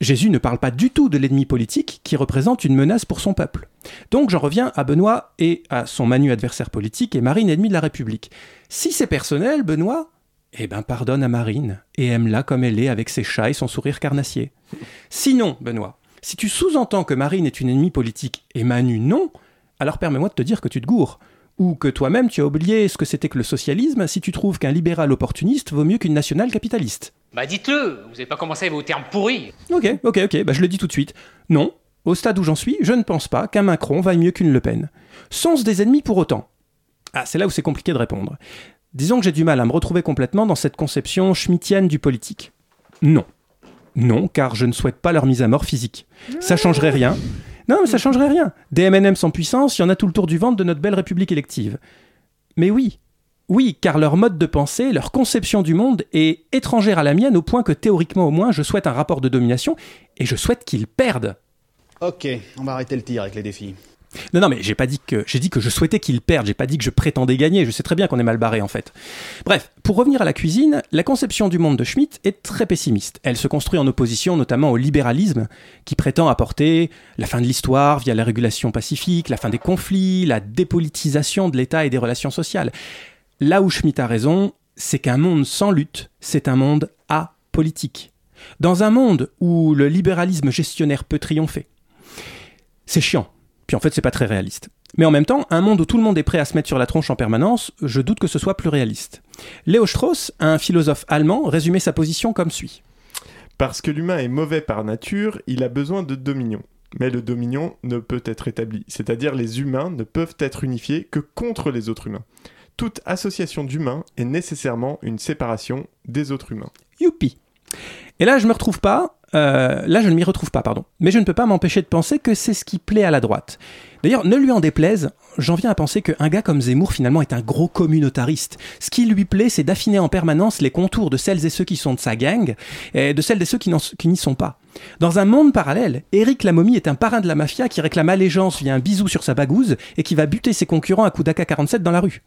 Jésus ne parle pas du tout de l'ennemi politique qui représente une menace pour son peuple. Donc j'en reviens à Benoît et à son Manu adversaire politique et Marine ennemi de la République. Si c'est personnel, Benoît, eh ben pardonne à Marine et aime-la comme elle est avec ses chats et son sourire carnassier. Sinon, Benoît, si tu sous-entends que Marine est une ennemie politique et Manu non, alors permets-moi de te dire que tu te gourres. Ou que toi-même tu as oublié ce que c'était que le socialisme si tu trouves qu'un libéral opportuniste vaut mieux qu'une nationale capitaliste. Bah dites-le, vous avez pas commencé avec vos termes pourris. Ok, ok, ok, bah je le dis tout de suite. Non, au stade où j'en suis, je ne pense pas qu'un Macron vaille mieux qu'une Le Pen. Sont-ce des ennemis pour autant Ah, c'est là où c'est compliqué de répondre. Disons que j'ai du mal à me retrouver complètement dans cette conception schmittienne du politique. Non. Non, car je ne souhaite pas leur mise à mort physique. Ça changerait rien. Non, mais ça changerait rien. Des M&M sans puissance, il y en a tout le tour du ventre de notre belle République élective. Mais oui, oui, car leur mode de pensée, leur conception du monde est étrangère à la mienne au point que théoriquement au moins je souhaite un rapport de domination et je souhaite qu'ils perdent. Ok, on va arrêter le tir avec les défis. Non, non, mais j'ai pas dit que j'ai dit que je souhaitais qu'ils perdent. J'ai pas dit que je prétendais gagner. Je sais très bien qu'on est mal barré en fait. Bref, pour revenir à la cuisine, la conception du monde de Schmitt est très pessimiste. Elle se construit en opposition notamment au libéralisme, qui prétend apporter la fin de l'histoire via la régulation pacifique, la fin des conflits, la dépolitisation de l'État et des relations sociales. Là où Schmitt a raison, c'est qu'un monde sans lutte, c'est un monde apolitique. Dans un monde où le libéralisme gestionnaire peut triompher, c'est chiant. Puis en fait, c'est pas très réaliste. Mais en même temps, un monde où tout le monde est prêt à se mettre sur la tronche en permanence, je doute que ce soit plus réaliste. Léo Strauss, un philosophe allemand, résumait sa position comme suit. Parce que l'humain est mauvais par nature, il a besoin de dominion. Mais le dominion ne peut être établi, c'est-à-dire les humains ne peuvent être unifiés que contre les autres humains. Toute association d'humains est nécessairement une séparation des autres humains. Youpi Et là, je me retrouve pas. euh, là, je ne m'y retrouve pas, pardon. Mais je ne peux pas m'empêcher de penser que c'est ce qui plaît à la droite. D'ailleurs, ne lui en déplaise, j'en viens à penser qu'un gars comme Zemmour, finalement, est un gros communautariste. Ce qui lui plaît, c'est d'affiner en permanence les contours de celles et ceux qui sont de sa gang, et de celles et ceux qui n'y sont pas. Dans un monde parallèle, Éric Lamomie est un parrain de la mafia qui réclame allégeance via un bisou sur sa bagouze et qui va buter ses concurrents à coups d'AK-47 dans la rue.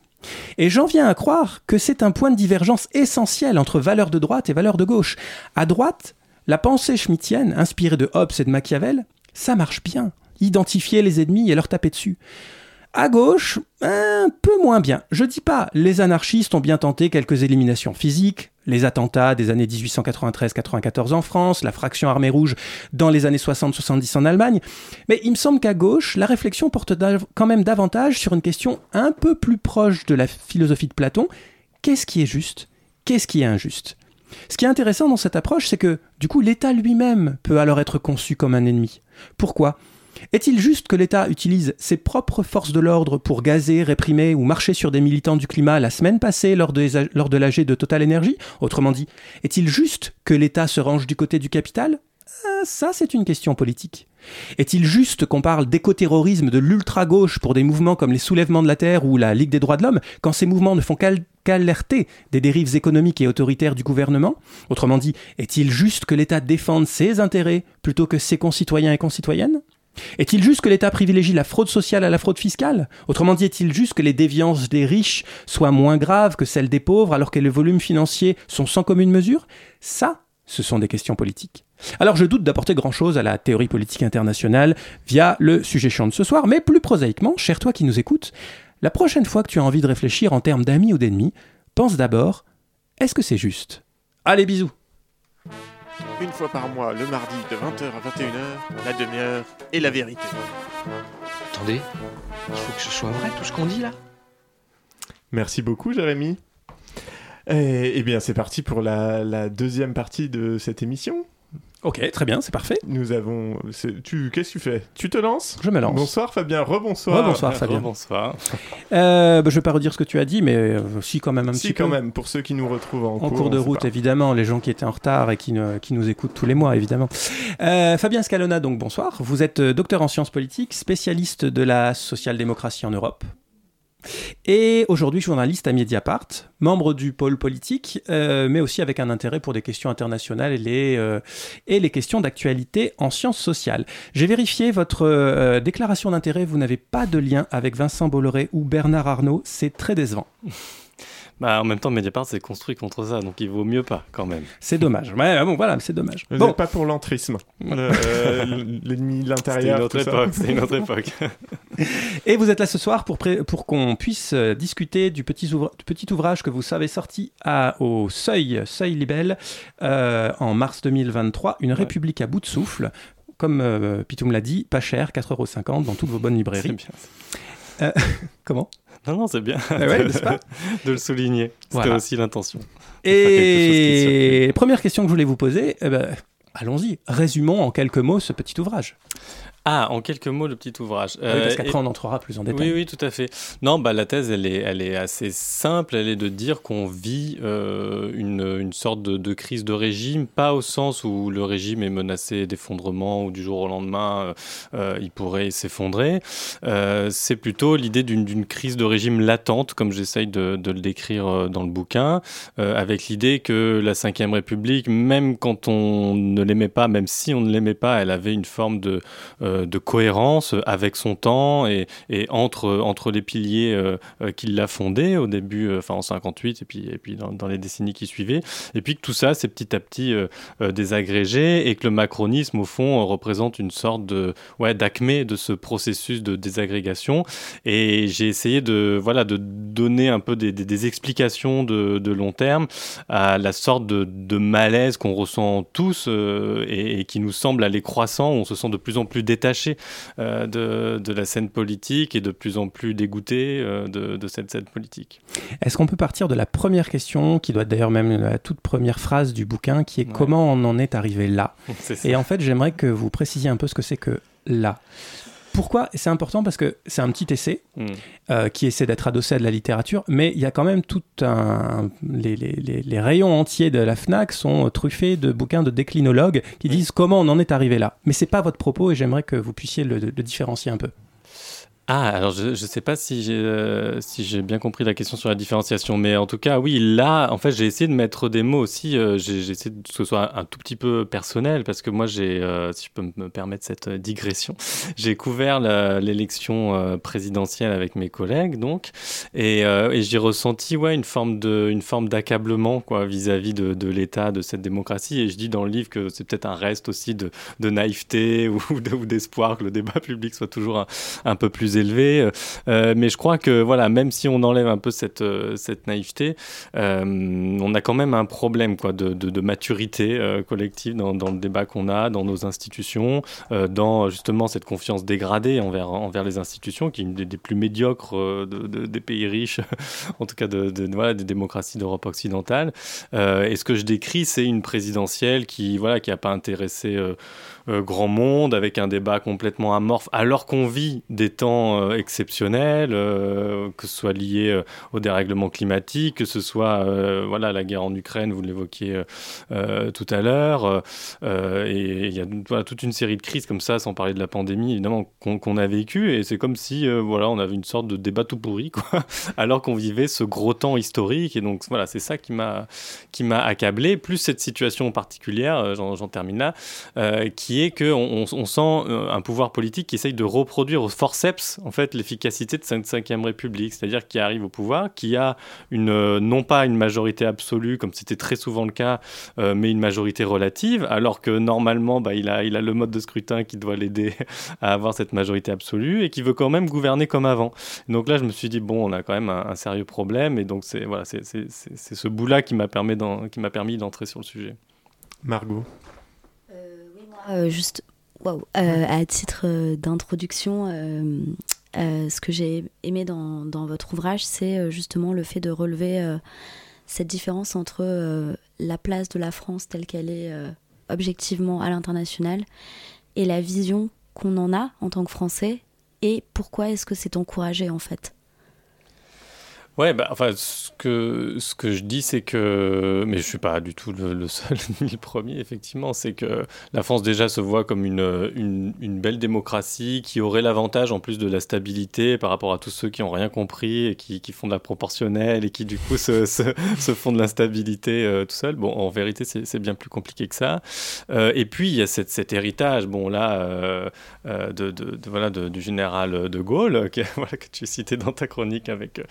Et j'en viens à croire que c'est un point de divergence essentiel entre valeurs de droite et valeurs de gauche. À droite, la pensée schmittienne, inspirée de Hobbes et de Machiavel, ça marche bien. Identifier les ennemis et leur taper dessus. À gauche, un peu moins bien. Je dis pas, les anarchistes ont bien tenté quelques éliminations physiques, les attentats des années 1893-94 en France, la fraction armée rouge dans les années 60-70 en Allemagne, mais il me semble qu'à gauche, la réflexion porte quand même davantage sur une question un peu plus proche de la philosophie de Platon. Qu'est-ce qui est juste? Qu'est-ce qui est injuste? Ce qui est intéressant dans cette approche, c'est que, du coup, l'État lui-même peut alors être conçu comme un ennemi. Pourquoi? Est-il juste que l'État utilise ses propres forces de l'ordre pour gazer, réprimer ou marcher sur des militants du climat la semaine passée lors de, l'AG de Total Energy? Autrement dit, est-il juste que l'État se range du côté du capital? Ah, Ça, c'est une question politique. Est-il juste qu'on parle d'écoterrorisme de l'ultra-gauche pour des mouvements comme les soulèvements de la Terre ou la Ligue des droits de l'homme, quand ces mouvements ne font qu'alerter des dérives économiques et autoritaires du gouvernement? Autrement dit, est-il juste que l'État défende ses intérêts plutôt que ses concitoyens et concitoyennes? Est-il juste que l'État privilégie la fraude sociale à la fraude fiscale? Autrement dit, est-il juste que les déviances des riches soient moins graves que celles des pauvres alors que les volumes financiers sont sans commune mesure? Ça, ce sont des questions politiques. Alors je doute d'apporter grand-chose à la théorie politique internationale via le sujet chiant de ce soir, mais plus prosaïquement, cher toi qui nous écoutes, la prochaine fois que tu as envie de réfléchir en termes d'amis ou d'ennemis, pense d'abord, est-ce que c'est juste? Allez, bisous une fois par mois, le mardi de 20h à 21h, la demi-heure et la vérité. Attendez, il faut que ce soit vrai tout ce qu'on dit là Merci beaucoup, Jérémy. Eh, eh bien, c'est parti pour la deuxième partie de cette émission. Ok, très bien, c'est parfait. Nous avons. Tu, qu'est-ce que tu fais? Tu te lances? Je me lance. Bonsoir Fabien, rebonsoir. Rebonsoir Fabien. Bonsoir. Euh, bah, je vais pas redire ce que tu as dit, mais euh, si quand même un si, petit quand même, pour ceux qui nous retrouvent en, en cours, de route, évidemment, les gens qui étaient en retard et qui, qui nous écoutent tous les mois, évidemment. Euh, Fabien Scalona, donc bonsoir. Vous êtes euh, docteur en sciences politiques, spécialiste de la social-démocratie en Europe. Et aujourd'hui journaliste à Mediapart, membre du pôle politique, euh, mais aussi avec un intérêt pour des questions internationales et les, euh, questions d'actualité en sciences sociales. J'ai vérifié votre euh, déclaration d'intérêt, vous n'avez pas de lien avec Vincent Bolloré ou Bernard Arnault, c'est très décevant. Bah, en même temps, Mediapart c'est construit contre ça, donc il vaut mieux pas quand même. C'est dommage. Ouais, bon, voilà, c'est dommage. Vous bon. pas pour l'entrisme. Euh, L'ennemi de l'intérieur. C'est une autre époque. C'est une autre époque. Et vous êtes là ce soir pour, pour qu'on puisse euh, discuter du petit, du petit, ouvrage que vous savez sorti à, au Seuil, Seuil Libelle, euh, en mars 2023, Une République à bout de souffle. Comme euh, Pitoum l'a dit, pas cher, 4,50€ dans toutes vos bonnes librairies. Bien. comment? non, non, c'est bien ah ouais, de, de, le souligner. C'était voilà. aussi l'intention. Et première question que je voulais vous poser, eh ben, allons-y, résumons en quelques mots ce petit ouvrage. Ah, en quelques mots, le petit ouvrage. oui, parce qu'après, on entrera plus en détail. Oui, oui, tout à fait. Non, bah, la thèse, elle est, elle est assez simple. Elle est de dire qu'on vit euh, une, une, sorte de, de, crise de régime, pas au sens où le régime est menacé d'effondrement ou du jour au lendemain, euh, il pourrait s'effondrer. Euh, c'est plutôt l'idée d'une crise de régime latente, comme j'essaye de, de, le décrire dans le bouquin, avec l'idée que la Ve République, même quand on ne l'aimait pas, même si on ne l'aimait pas, elle avait une forme de de cohérence avec son temps et, entre, entre les piliers euh, qui l'a fondé au début, euh, enfin en 58 et puis, et puis dans, les décennies qui suivaient. Et puis que tout ça, c'est petit à petit euh, désagrégé et que le macronisme, au fond, représente une sorte de, ouais, d'acmé de ce processus de désagrégation. Et j'ai essayé de, voilà, de donner un peu des, explications de, long terme à la sorte de, malaise qu'on ressent tous et, qui nous semble aller croissant, on se sent de plus en plus détaché détaché euh, de, de, la scène politique et de plus en plus dégoûté euh, de, de, cette scène politique. Est-ce qu'on peut partir de la première question, qui doit être d'ailleurs même la toute première phrase du bouquin, qui est ouais. comment on en est arrivé là? Et en fait, j'aimerais que vous précisiez un peu ce que c'est que là. Pourquoi? C'est important parce que c'est un petit essai mm. euh, qui essaie d'être adossé à de la littérature, mais il y a quand même tout un. Les, les, les, les, rayons entiers de la Fnac sont truffés de bouquins de déclinologues qui disent comment on en est arrivé là. Mais c'est pas votre propos et j'aimerais que vous puissiez le, le différencier un peu. Ah, alors je ne sais pas si j'ai euh, si j'ai bien compris la question sur la différenciation, mais en tout cas, oui, là, en fait, j'ai essayé de mettre des mots aussi. Euh, j'ai essayé que ce soit un tout petit peu personnel, parce que moi, j'ai, euh, si je peux me permettre cette digression, j'ai couvert l'élection présidentielle avec mes collègues, donc, et, j'ai ressenti, ouais, une forme d'accablement, vis-à-vis de, l'État, de cette démocratie. Et je dis dans le livre que c'est peut-être un reste aussi de, naïveté ou, d'espoir que le débat public soit toujours un peu plus plus élevé. mais je crois que voilà, même si on enlève un peu cette, cette naïveté, on a quand même un problème de, maturité collective dans, le débat qu'on a, dans nos institutions, dans justement cette confiance dégradée envers, les institutions, qui est une des, plus médiocres des pays riches, en tout cas des démocraties d'Europe occidentale. et ce que je décris, c'est une présidentielle qui voilà qui n'a pas intéressé euh, euh, grand monde, avec un débat complètement amorphe, alors qu'on vit des temps euh, exceptionnels, euh, que ce soit lié au dérèglement climatique, que ce soit voilà, la guerre en Ukraine, vous l'évoquiez tout à l'heure, et il y a toute une série de crises comme ça, sans parler de la pandémie, évidemment, qu'on a vécu, et c'est comme si voilà, on avait une sorte de débat tout pourri, quoi, alors qu'on vivait ce gros temps historique, et donc voilà, c'est ça qui m'a accablé, plus cette situation particulière, j'en termine là, qui est qu'on on sent euh, un pouvoir politique qui essaye de reproduire au forceps en fait l'efficacité de cette 5 République, c'est-à-dire qui arrive au pouvoir, qui a une, euh, non pas une majorité absolue comme c'était très souvent le cas, euh, mais une majorité relative, alors que normalement bah, il, a, il a le mode de scrutin qui doit l'aider à avoir cette majorité absolue et qui veut quand même gouverner comme avant. Donc là je me suis dit bon on a quand même un, sérieux problème et donc c'est voilà, c'est ce bout-là qui m'a permis d'entrer sur le sujet. Margot euh, juste, euh, à titre euh, d'introduction, ce que j'ai aimé dans, votre ouvrage, c'est justement le fait de relever cette différence entre la place de la France telle qu'elle est objectivement à l'international et la vision qu'on en a en tant que Français et pourquoi est-ce que c'est encouragé en fait Ouais, bah, enfin, ce que, ce que je dis, c'est que, mais je suis pas du tout le, seul ni le premier, effectivement, c'est que la France déjà se voit comme une, une, belle démocratie qui aurait l'avantage, en plus de la stabilité, par rapport à tous ceux qui ont rien compris et qui, qui font de la proportionnelle et qui, du coup, se, se, font de l'instabilité euh, tout seul. Bon, en vérité, c'est bien plus compliqué que ça. Euh, et puis, il y a cette, cet héritage, bon, là, euh, de, de, voilà, du général de Gaulle, que, voilà, que tu citais dans ta chronique avec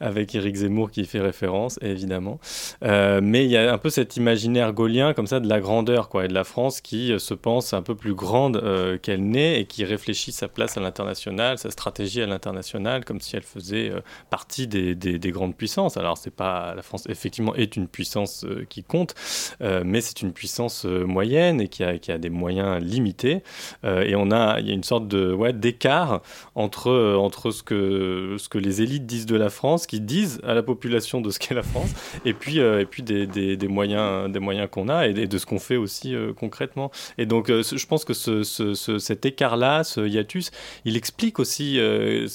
avec Éric Zemmour qui fait référence, évidemment. Euh, mais il y a un peu cet imaginaire gaulien comme ça de la grandeur quoi, et de la France qui euh, se pense un peu plus grande euh, qu'elle n'est et qui réfléchit sa place à l'international, sa stratégie à l'international comme si elle faisait partie des, des, grandes puissances. Alors c'est pas la France effectivement est une puissance qui compte, mais c'est une puissance moyenne et qui a, des moyens limités. et on a il y a une sorte de ouais, d'écart entre ce que les élites disent de la France qui disent à la population de ce qu'est la France, et puis, euh, et puis des, des, moyens, des moyens qu'on a et, de ce qu'on fait aussi euh, concrètement. Et donc, euh, je pense que ce, ce, cet écart-là, ce hiatus, il explique aussi une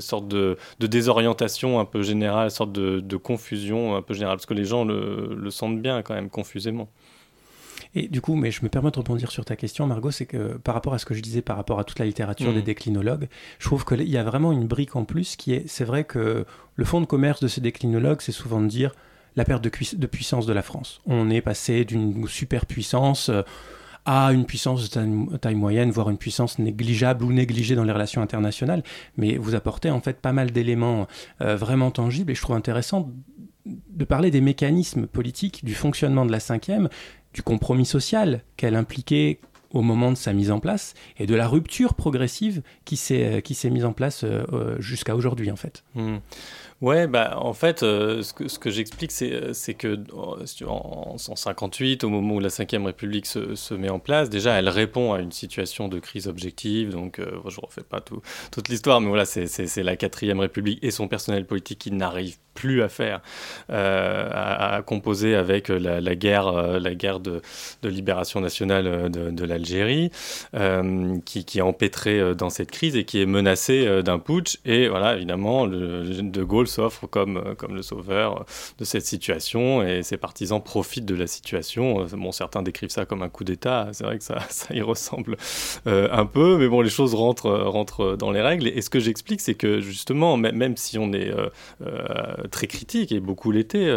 sorte de, de, désorientation un peu générale, une sorte de, de, confusion un peu générale, parce que les gens le sentent bien quand même confusément. Et du coup, mais je me permets de rebondir sur ta question, Margot, c'est que par rapport à ce que je disais, par rapport à toute la littérature des mm. déclinologues, je trouve qu'il y a vraiment une brique en plus qui est, c'est vrai que le fond de commerce de ces déclinologues, c'est souvent de dire la perte de, de, puissance de la France. On est passé d'une superpuissance euh, à une puissance de taille, moyenne, voire une puissance négligeable ou négligée dans les relations internationales. Mais vous apportez en fait pas mal d'éléments euh, vraiment tangibles et je trouve intéressant de parler des mécanismes politiques, du fonctionnement de la cinquième, du compromis social qu'elle impliquait au moment de sa mise en place et de la rupture progressive qui s'est s'est mise en place euh, euh, jusqu'à aujourd'hui en fait. Mmh. Ouais, bah, en fait, euh, ce que, ce que j'explique, c'est, euh, que en, en 58, au moment où la Ve République se, se, met en place, déjà, elle répond à une situation de crise objective. Donc, euh, je ne refais pas tout, toute l'histoire, mais voilà, c'est, la Quatrième République et son personnel politique qui n'arrivent plus à faire, euh, à, composer avec la, guerre, la guerre de, libération nationale de, de l'Algérie, euh, qui, qui est empêtrée dans cette crise et qui est menacée d'un putsch. Et voilà, évidemment, le, De Gaulle s'offre comme, euh, comme le sauveur de cette situation et ses partisans profitent de la situation. Euh, bon, certains décrivent ça comme un coup d'État, c'est vrai que ça, ça y ressemble euh, un peu, mais bon, les choses rentrent, rentrent dans les règles. Et, ce que j'explique, c'est que justement, même, si on est très critique, et beaucoup l'étaient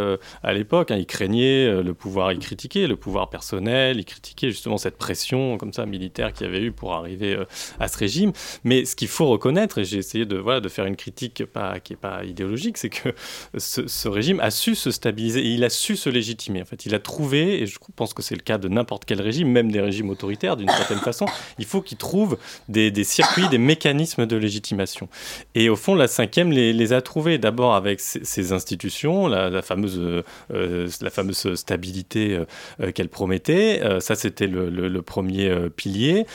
à l'époque, hein, ils craignaient le pouvoir, ils critiquaient le pouvoir personnel, ils critiquaient justement cette pression comme ça militaire qu'il y avait eu pour arriver à ce régime. Mais ce qu'il faut reconnaître, et j'ai essayé de, voilà, de faire une critique pas, qui n'est pas idéologique, logique, c'est que ce, régime a su se stabiliser et il a su se légitimer. En fait, il a trouvé, et je pense que c'est le cas de n'importe quel régime, même des régimes autoritaires d'une certaine façon, il faut qu'ils trouvent des, circuits, des mécanismes de légitimation. Et au fond, la cinquième les, a trouvés d'abord avec ces, institutions, la, fameuse, euh, la fameuse stabilité euh, qu'elle promettait. ça, c'était le, premier pilier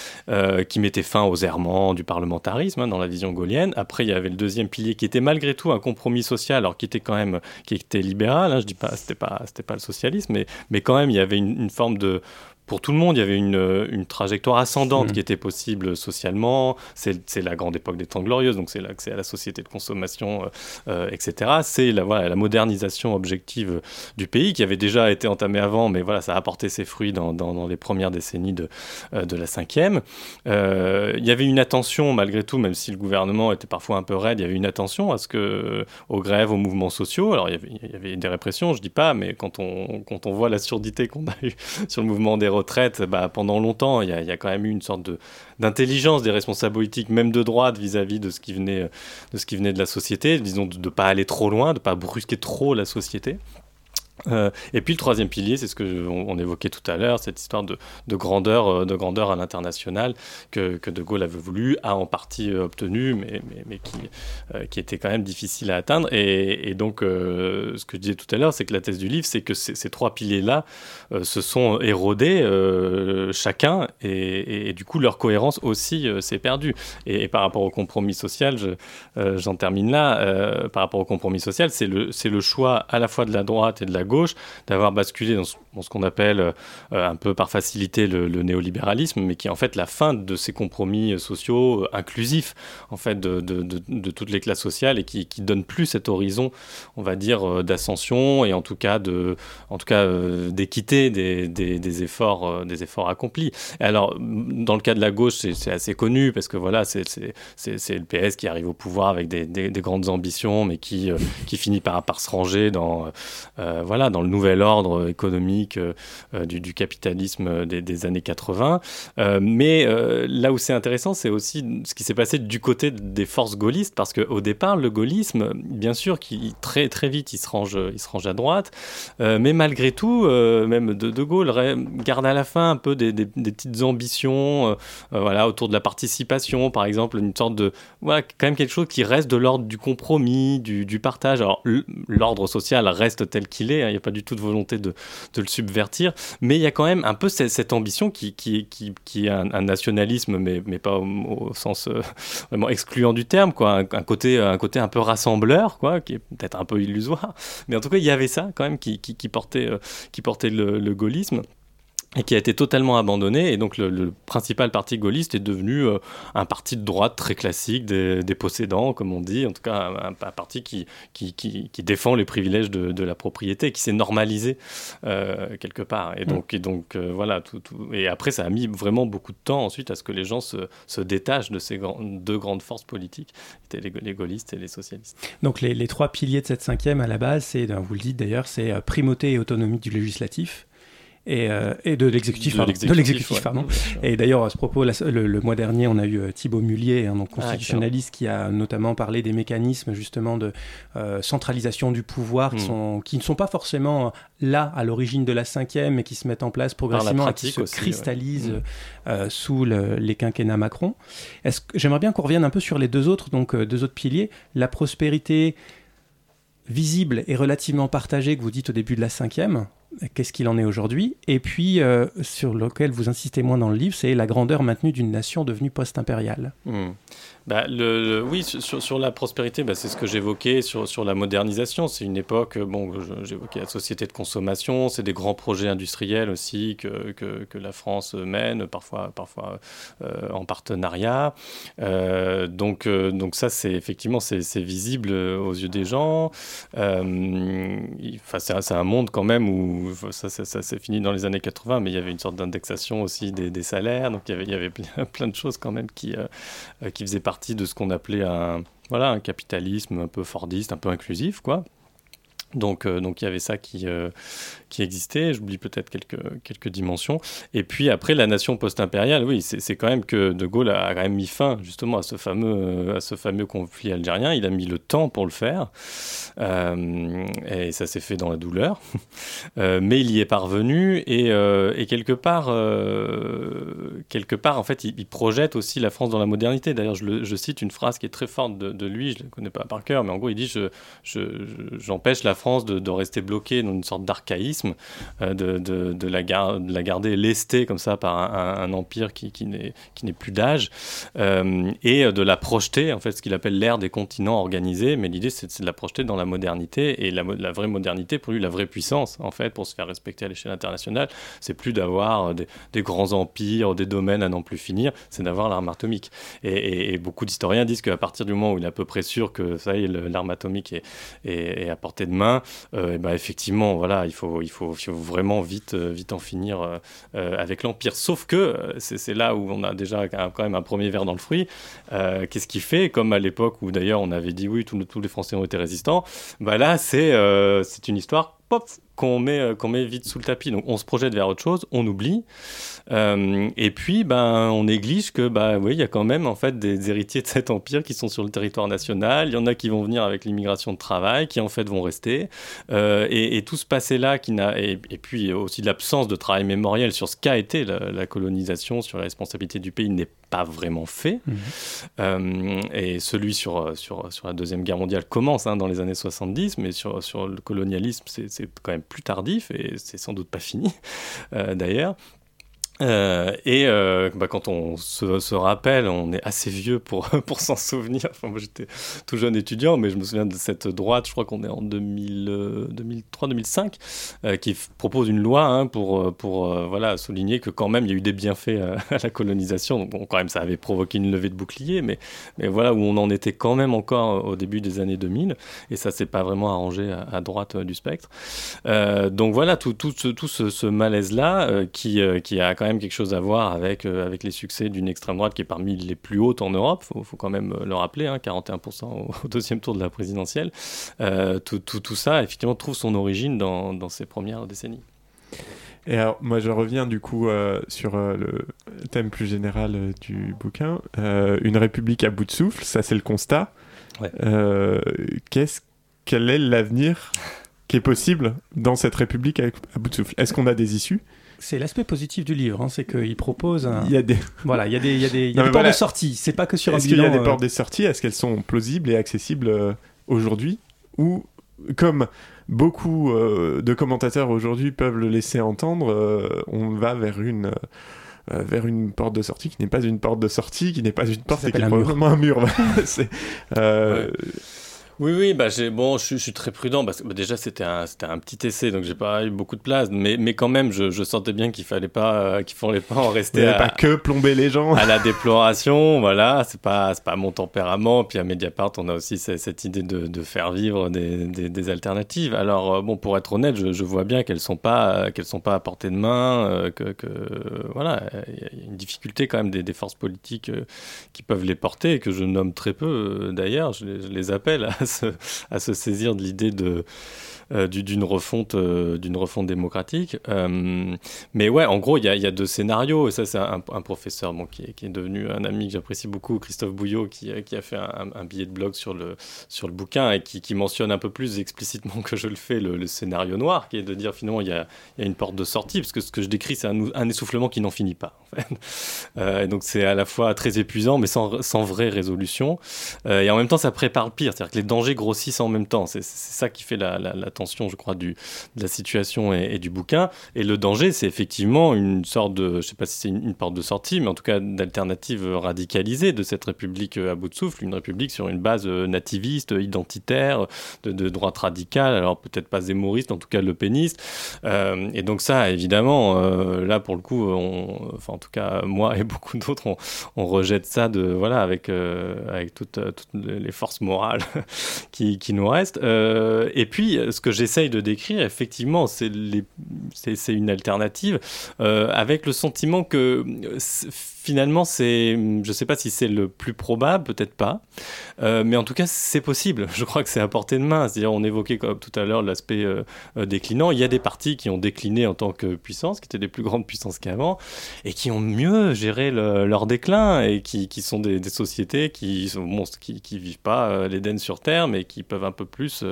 qui mettait fin aux errements du parlementarisme hein, dans la vision gaulienne. Après, il y avait le deuxième pilier qui était malgré tout un compromis social, alors qui était quand même qui était libéral. Hein, je dis pas, c'était pas, c'était pas le socialisme, mais, mais quand même, il y avait une forme de pour tout le monde, il y avait une, euh, une trajectoire ascendante mmh. qui était possible socialement. C'est la grande époque des temps glorieuses, donc c'est l'accès à la société de consommation, euh, euh, etc. C'est la, voilà, la modernisation objective du pays qui avait déjà été entamée avant, mais voilà, ça a apporté ses fruits dans, dans, les premières décennies de, de la cinquième. il y avait une attention, malgré tout, même si le gouvernement était parfois un peu raide, il y avait une attention à ce que, aux grèves, aux mouvements sociaux. Alors il y avait, il y avait des répressions, je dis pas, mais quand on, quand on voit la surdité qu'on a eue sur le mouvement des retraite, bah, pendant longtemps, il y, a quand même eu une sorte de, d'intelligence des responsables politiques, même de droite, vis-à-vis de, ce qui venait, de ce qui venait de la société, disons de ne pas aller trop loin, de ne pas brusquer trop la société. Euh, et puis le troisième pilier, c'est ce que on, évoquait tout à l'heure, cette histoire de, grandeur, euh, de grandeur à l'international que, De Gaulle avait voulu, a en partie euh, obtenu, mais, qui, était quand même difficile à atteindre. Et, donc, ce que je disais tout à l'heure, c'est que la thèse du livre, c'est que ces, trois piliers-là se sont érodés chacun, et, du coup leur cohérence aussi s'est perdue. Et, par rapport au compromis social, j'en termine là. par rapport au compromis social, c'est le, le choix à la fois de la droite et de la gauche, d'avoir basculé dans ce, qu'on appelle euh, un peu par facilité le, néolibéralisme, mais qui est en fait la fin de ces compromis sociaux euh, inclusifs en fait de, de, toutes les classes sociales et qui, qui donne plus cet horizon, on va dire, euh, d'ascension et en tout cas de, en tout cas d'équité des, des, efforts, des efforts accomplis. alors dans le cas de la gauche, c'est assez connu parce que voilà, c'est le PS qui arrive au pouvoir avec des, des grandes ambitions, mais qui, qui finit par, par se ranger dans dans le nouvel ordre économique euh, euh, du, capitalisme des, années 80. Euh, mais là où c'est intéressant, c'est aussi ce qui s'est passé du côté des forces gaullistes, parce qu'au départ, le gaullisme, bien sûr, qui très très vite, il se range, il se range à droite, mais malgré tout, même de, Gaulle garde à la fin un peu des, petites ambitions, voilà, autour de la participation, par exemple, une sorte de, voilà, quand même quelque chose qui reste de l'ordre du compromis, du partage. Alors l'ordre social reste tel qu'il est, Hein, il n'y a pas du tout de volonté de, le subvertir, mais il y a quand même un peu cette, ambition qui, qui, qui, est un, nationalisme, mais, mais pas au, sens euh, vraiment excluant du terme, quoi, un, côté, un côté un peu rassembleur, quoi, qui est peut-être un peu illusoire, mais en tout cas, il y avait ça quand même qui, portait, euh, qui portait le gaullisme et qui a été totalement abandonné. Et donc le, principal parti gaulliste est devenu euh, un parti de droite très classique, des, possédants, comme on dit, en tout cas un, parti qui, qui, qui, défend les privilèges de, de la propriété, qui s'est normalisé euh, quelque part. Et donc, et donc euh, voilà, tout, et après ça a mis vraiment beaucoup de temps ensuite à ce que les gens se, se détachent de ces deux grandes forces politiques, étaient les, gaullistes et les socialistes. Donc les, les, trois piliers de cette cinquième à la base, c'est, vous le dites d'ailleurs, c'est primauté et autonomie du législatif et, euh, et de l'exécutif, de l'exécutif, pardon. Et d'ailleurs, à ce propos, le, mois dernier, on a eu euh, Thibaut Mullier, un donc ah, constitutionnaliste, qui a notamment parlé des mécanismes justement de euh, centralisation du pouvoir qui, hmm. sont, qui ne sont pas forcément là à l'origine de la cinquième, mais qui se mettent en place progressivement et qui se cristallisent hmm. sous les quinquennats Macron. J'aimerais bien qu'on revienne un peu sur les deux autres, donc deux autres piliers, la prospérité visible et relativement partagée que vous dites au début de la cinquième qu'est-ce qu'il en est aujourd'hui Et puis, euh, sur lequel vous insistez moins dans le livre, c'est la grandeur maintenue d'une nation devenue post-impériale. Hmm. Bah, le, oui, sur, sur, la prospérité, bah, c'est ce que j'évoquais sur, sur la modernisation. C'est une époque, bon, j'évoquais la société de consommation, c'est des grands projets industriels aussi que, que, que la France mène, parfois, parfois euh, en partenariat. Euh, donc, euh, donc ça, c'est effectivement, c'est visible aux yeux des gens. C'est un monde quand même où ça, ça, ça s'est fini dans les années 80, mais il y avait une sorte d'indexation aussi des, des, salaires. Donc il y avait, il y avait plein de choses quand même qui, qui faisaient partie de ce qu'on appelait un, voilà, un capitalisme un peu fordiste, un peu inclusif, quoi. Donc, euh, donc il y avait ça qui, euh, qui existait. J'oublie peut-être quelques, quelques dimensions. Et puis après, la nation post-impériale, oui, c'est quand même que De Gaulle a quand même mis fin justement à ce fameux, à ce fameux conflit algérien. Il a mis le temps pour le faire. Euh, et ça s'est fait dans la douleur. mais il y est parvenu. Et, et quelque, part, quelque part, en fait, il, projette aussi la France dans la modernité. D'ailleurs, je, cite une phrase qui est très forte de, lui. Je ne la connais pas par cœur, mais en gros, il dit J'empêche je, je, la France De, rester bloquée dans une sorte d'archaïsme, euh, de, la garder lestée comme ça par un, empire qui, n'est plus d'âge, euh, et de la projeter, en fait, ce qu'il appelle l'ère des continents organisés. Mais l'idée, c'est de la projeter dans la modernité, et la, vraie modernité, pour lui, la vraie puissance, en fait, pour se faire respecter à l'échelle internationale, c'est plus d'avoir des, des, grands empires, des domaines à n'en plus finir, c'est d'avoir l'arme atomique. Et, beaucoup d'historiens disent qu'à partir du moment où il est à peu près sûr que ça y est, l'arme atomique est, à portée de main, euh, bah, effectivement, voilà, il faut, vraiment vite, euh, vite en finir euh, avec l'Empire. Sauf que c'est là où on a déjà quand même un premier verre dans le fruit. Qu'est-ce qu'il fait Comme à l'époque où d'ailleurs on avait dit oui, tous les Français ont été résistants, bah là c'est une histoire qu'on met vite sous le tapis. Donc on se projette vers autre chose, on oublie. Euh, et puis, ben, on néglige que, bah, oui, il y a quand même en fait des héritiers de cet empire qui sont sur le territoire national. Il y en a qui vont venir avec l'immigration de travail, qui en fait vont rester. Euh, et, tout ce passé-là, qui n'a, et, puis aussi l'absence de travail mémoriel sur ce qu'a été la, colonisation, sur la responsabilité du pays, n'est pas vraiment fait. Mmh. Euh, et celui sur, sur, sur la Deuxième Guerre mondiale commence hein, dans les années 70, mais sur, sur le colonialisme, c'est quand même plus tardif et c'est sans doute pas fini d'ailleurs. Euh, et euh, bah, quand on se, rappelle, on est assez vieux pour, pour s'en souvenir. Enfin, moi j'étais tout jeune étudiant, mais je me souviens de cette droite, je crois qu'on est en 2003-2005, euh, qui propose une loi hein, pour, pour voilà, souligner que quand même il y a eu des bienfaits à, la colonisation. Donc, bon, quand même, ça avait provoqué une levée de bouclier, mais, mais voilà où on en était quand même encore au début des années 2000, et ça s'est pas vraiment arrangé à, droite du spectre. donc voilà, tout, tout ce, tout ce malaise-là qui, qui a quand quand même quelque chose à voir avec, euh, avec les succès d'une extrême droite qui est parmi les plus hautes en Europe, il faut, quand même euh, le rappeler, hein, 41% au, deuxième tour de la présidentielle. Euh, tout, tout, tout, ça, effectivement, trouve son origine dans, dans ces premières décennies. Et alors, moi, je reviens du coup sur le thème plus général du bouquin. une république à bout de souffle, ça c'est le constat. qu'est-ce, quel est l'avenir qui est possible dans cette république à bout de souffle? Est-ce qu'on a des issues? C'est l'aspect positif du livre, hein, c'est qu'il propose. Il y a des. Voilà, il y a des, il y a des, il y a des portes de sortie. C'est pas que sur un. Est-ce qu'il y a des euh, portes de sortie? Est-ce qu'elles sont plausibles et accessibles euh, aujourd'hui? Ou, comme beaucoup euh, de commentateurs aujourd'hui peuvent le laisser entendre, on va vers une. vers une porte de sortie qui n'est pas une porte de sortie, qui n'est pas une porte, et qui est probablement un mur. c'est, oui, oui, bah j'ai bon, je, suis très prudent parce que bah, déjà c'était un, c'était un petit essai, donc j'ai pas eu beaucoup de place, mais, mais quand même, je, je sentais bien qu'il fallait pas, euh, qu'il fallait pas en rester. à, pas que plomber les gens. À la déploration, voilà, c'est pas, c'est pas mon tempérament. Puis à Mediapart, on a aussi cette, idée de, de, faire vivre des, des, des alternatives. Alors euh, bon, pour être honnête, je, je vois bien qu'elles sont pas, qu'elles sont pas à portée de main, euh, que, que voilà, il y a une difficulté quand même des, des forces politiques qui peuvent les porter, et que je nomme très peu d'ailleurs. Je, je, les appelle à à se, saisir de l'idée de, d'une refonte, euh, d'une refonte démocratique. Euh, mais ouais, en gros, il y a, y a, deux scénarios. Et ça, c'est un, professeur bon, qui, est, qui, est, devenu un ami que j'apprécie beaucoup, Christophe Bouillot, qui, qui a fait un, billet de blog sur le, sur le bouquin et qui, mentionne un peu plus explicitement que je le fais le, scénario noir, qui est de dire finalement il y a, y a, une porte de sortie, parce que ce que je décris, c'est un, essoufflement qui n'en finit pas. En fait. et donc c'est à la fois très épuisant, mais sans, sans vraie résolution. et en même temps, ça prépare le pire, c'est-à-dire que les dangers grossissent en même temps. C'est ça qui fait la tension, je crois, de la situation et, du bouquin. Et le danger, c'est effectivement une sorte de, je ne sais pas si c'est une, porte de sortie, mais en tout cas d'alternative radicalisée de cette République à bout de souffle, une République sur une base euh, nativiste, identitaire, de, droite radicale, alors peut-être pas zémoriste, en tout cas le péniste. Euh, et donc ça, évidemment, euh, là pour le coup, enfin en tout cas moi et beaucoup d'autres, on, rejette ça de voilà avec avec toutes, toutes les forces morales qui, qui, nous restent. et puis ce que j'essaye de décrire, effectivement, c'est une alternative, avec le sentiment que finalement, c'est, je ne sais pas si c'est le plus probable, peut-être pas, euh, mais en tout cas, c'est possible. Je crois que c'est à portée de main. C'est-à-dire, on évoquait comme tout à l'heure l'aspect euh, euh, déclinant. Il y a des partis qui ont décliné en tant que puissance, qui étaient des plus grandes puissances qu'avant, et qui ont mieux géré leur déclin, et qui, qui sont des, sociétés qui bon, qui, qui vivent pas l'Éden sur Terre, mais qui peuvent un peu plus,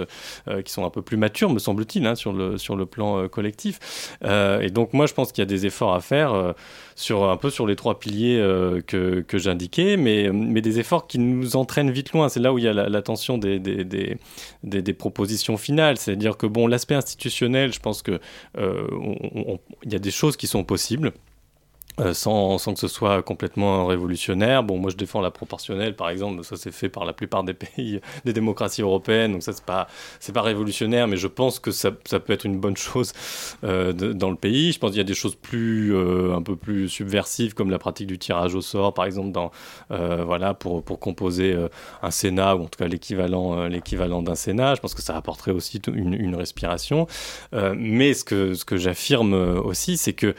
qui sont un peu plus matures, me semble-t-il, hein, sur, le, sur le plan collectif. et donc, moi, je pense qu'il y a des efforts à faire sur un peu sur les trois piliers euh, que, que j'indiquais, mais, mais des efforts qui nous entraînent vite loin. C'est là où il y a la, tension des, des, des, des, propositions finales. C'est-à-dire que bon, l'aspect institutionnel, je pense que euh, il y a des choses qui sont possibles. Euh, sans, que ce soit complètement révolutionnaire. Bon, moi je défends la proportionnelle, par exemple, ça c'est fait par la plupart des pays, des démocraties européennes, donc ça c'est pas, c'est pas révolutionnaire, mais je pense que ça, ça peut être une bonne chose euh, dans le pays. Je pense qu'il y a des choses plus, euh, un peu plus subversives, comme la pratique du tirage au sort, par exemple, dans, voilà, pour, pour composer un Sénat, ou en tout cas l'équivalent, l'équivalent d'un Sénat. Je pense que ça apporterait aussi une, une respiration. mais ce que, ce que j'affirme aussi, c'est que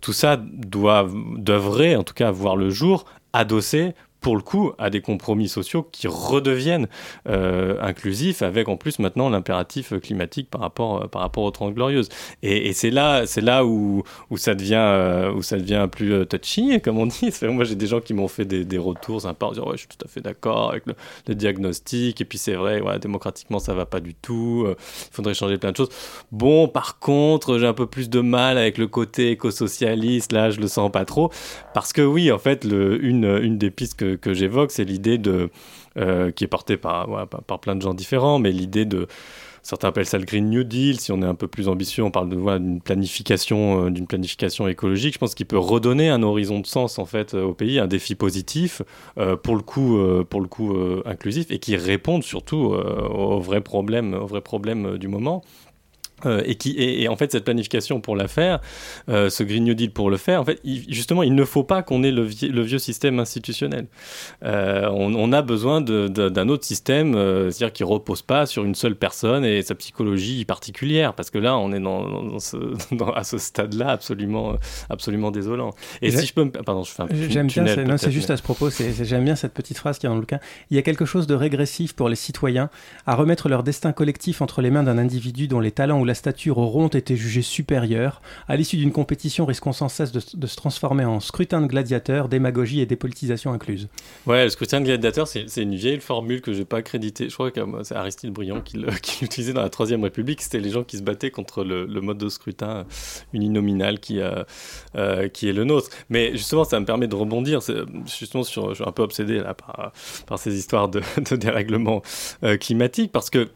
tout ça doit devrait en tout cas voir le jour adossé pour le coup, à des compromis sociaux qui redeviennent euh, inclusifs, avec en plus maintenant l'impératif climatique par rapport, euh, par rapport aux Trente Glorieuses. Et, c'est là, là où, où, ça devient, euh, où ça devient plus touchy, comme on dit. Moi, j'ai des gens qui m'ont fait des, des, retours sympas en disant ouais, je suis tout à fait d'accord avec le, diagnostic, et puis c'est vrai, ouais, démocratiquement, ça va pas du tout, il faudrait changer plein de choses. Bon, par contre, j'ai un peu plus de mal avec le côté éco-socialiste, là, je le sens pas trop, parce que oui, en fait, le, une, une des pistes que que, j'évoque, c'est l'idée de, euh, qui est portée par, par, plein de gens différents, mais l'idée de, certains appellent ça le Green New Deal, si on est un peu plus ambitieux, on parle de voilà, d'une planification, euh, d'une planification écologique. Je pense qu'il peut redonner un horizon de sens en fait euh, au pays, un défi positif pour le coup, pour le coup inclusif et qui réponde surtout aux vrais problèmes, aux vrais problèmes du moment. Euh, et, qui, et, en fait, cette planification pour la faire, euh, ce Green New Deal pour le faire, en fait, justement, il ne faut pas qu'on ait le, le, vieux système institutionnel. Euh, on, a besoin d'un autre système, c'est-à-dire qui repose pas sur une seule personne et sa psychologie particulière, parce que là, on est dans, ce, à ce stade-là absolument, absolument désolant. Et si je peux me... Pardon, je fais un J'aime bien, non, c'est juste à ce propos, j'aime bien cette petite phrase qui est dans le cas. Il y a quelque chose de régressif pour les citoyens à remettre leur destin collectif entre les mains d'un individu dont les talents ou la stature auront été jugées supérieures, à l'issue d'une compétition risquant sans cesse de, se transformer en scrutin de gladiateurs, démagogie et dépolitisation incluse. Ouais, le scrutin de gladiateurs, c'est une vieille formule que je n'ai pas accréditée. Je crois que c'est Aristide Briand qui l'utilisait dans la Troisième République. C'était les gens qui se battaient contre le, mode de scrutin uninominal qui, euh, euh, qui est le nôtre. Mais justement, ça me permet de rebondir. Justement, je suis un peu obsédé là, par, par ces histoires de, dérèglement euh, climatique parce que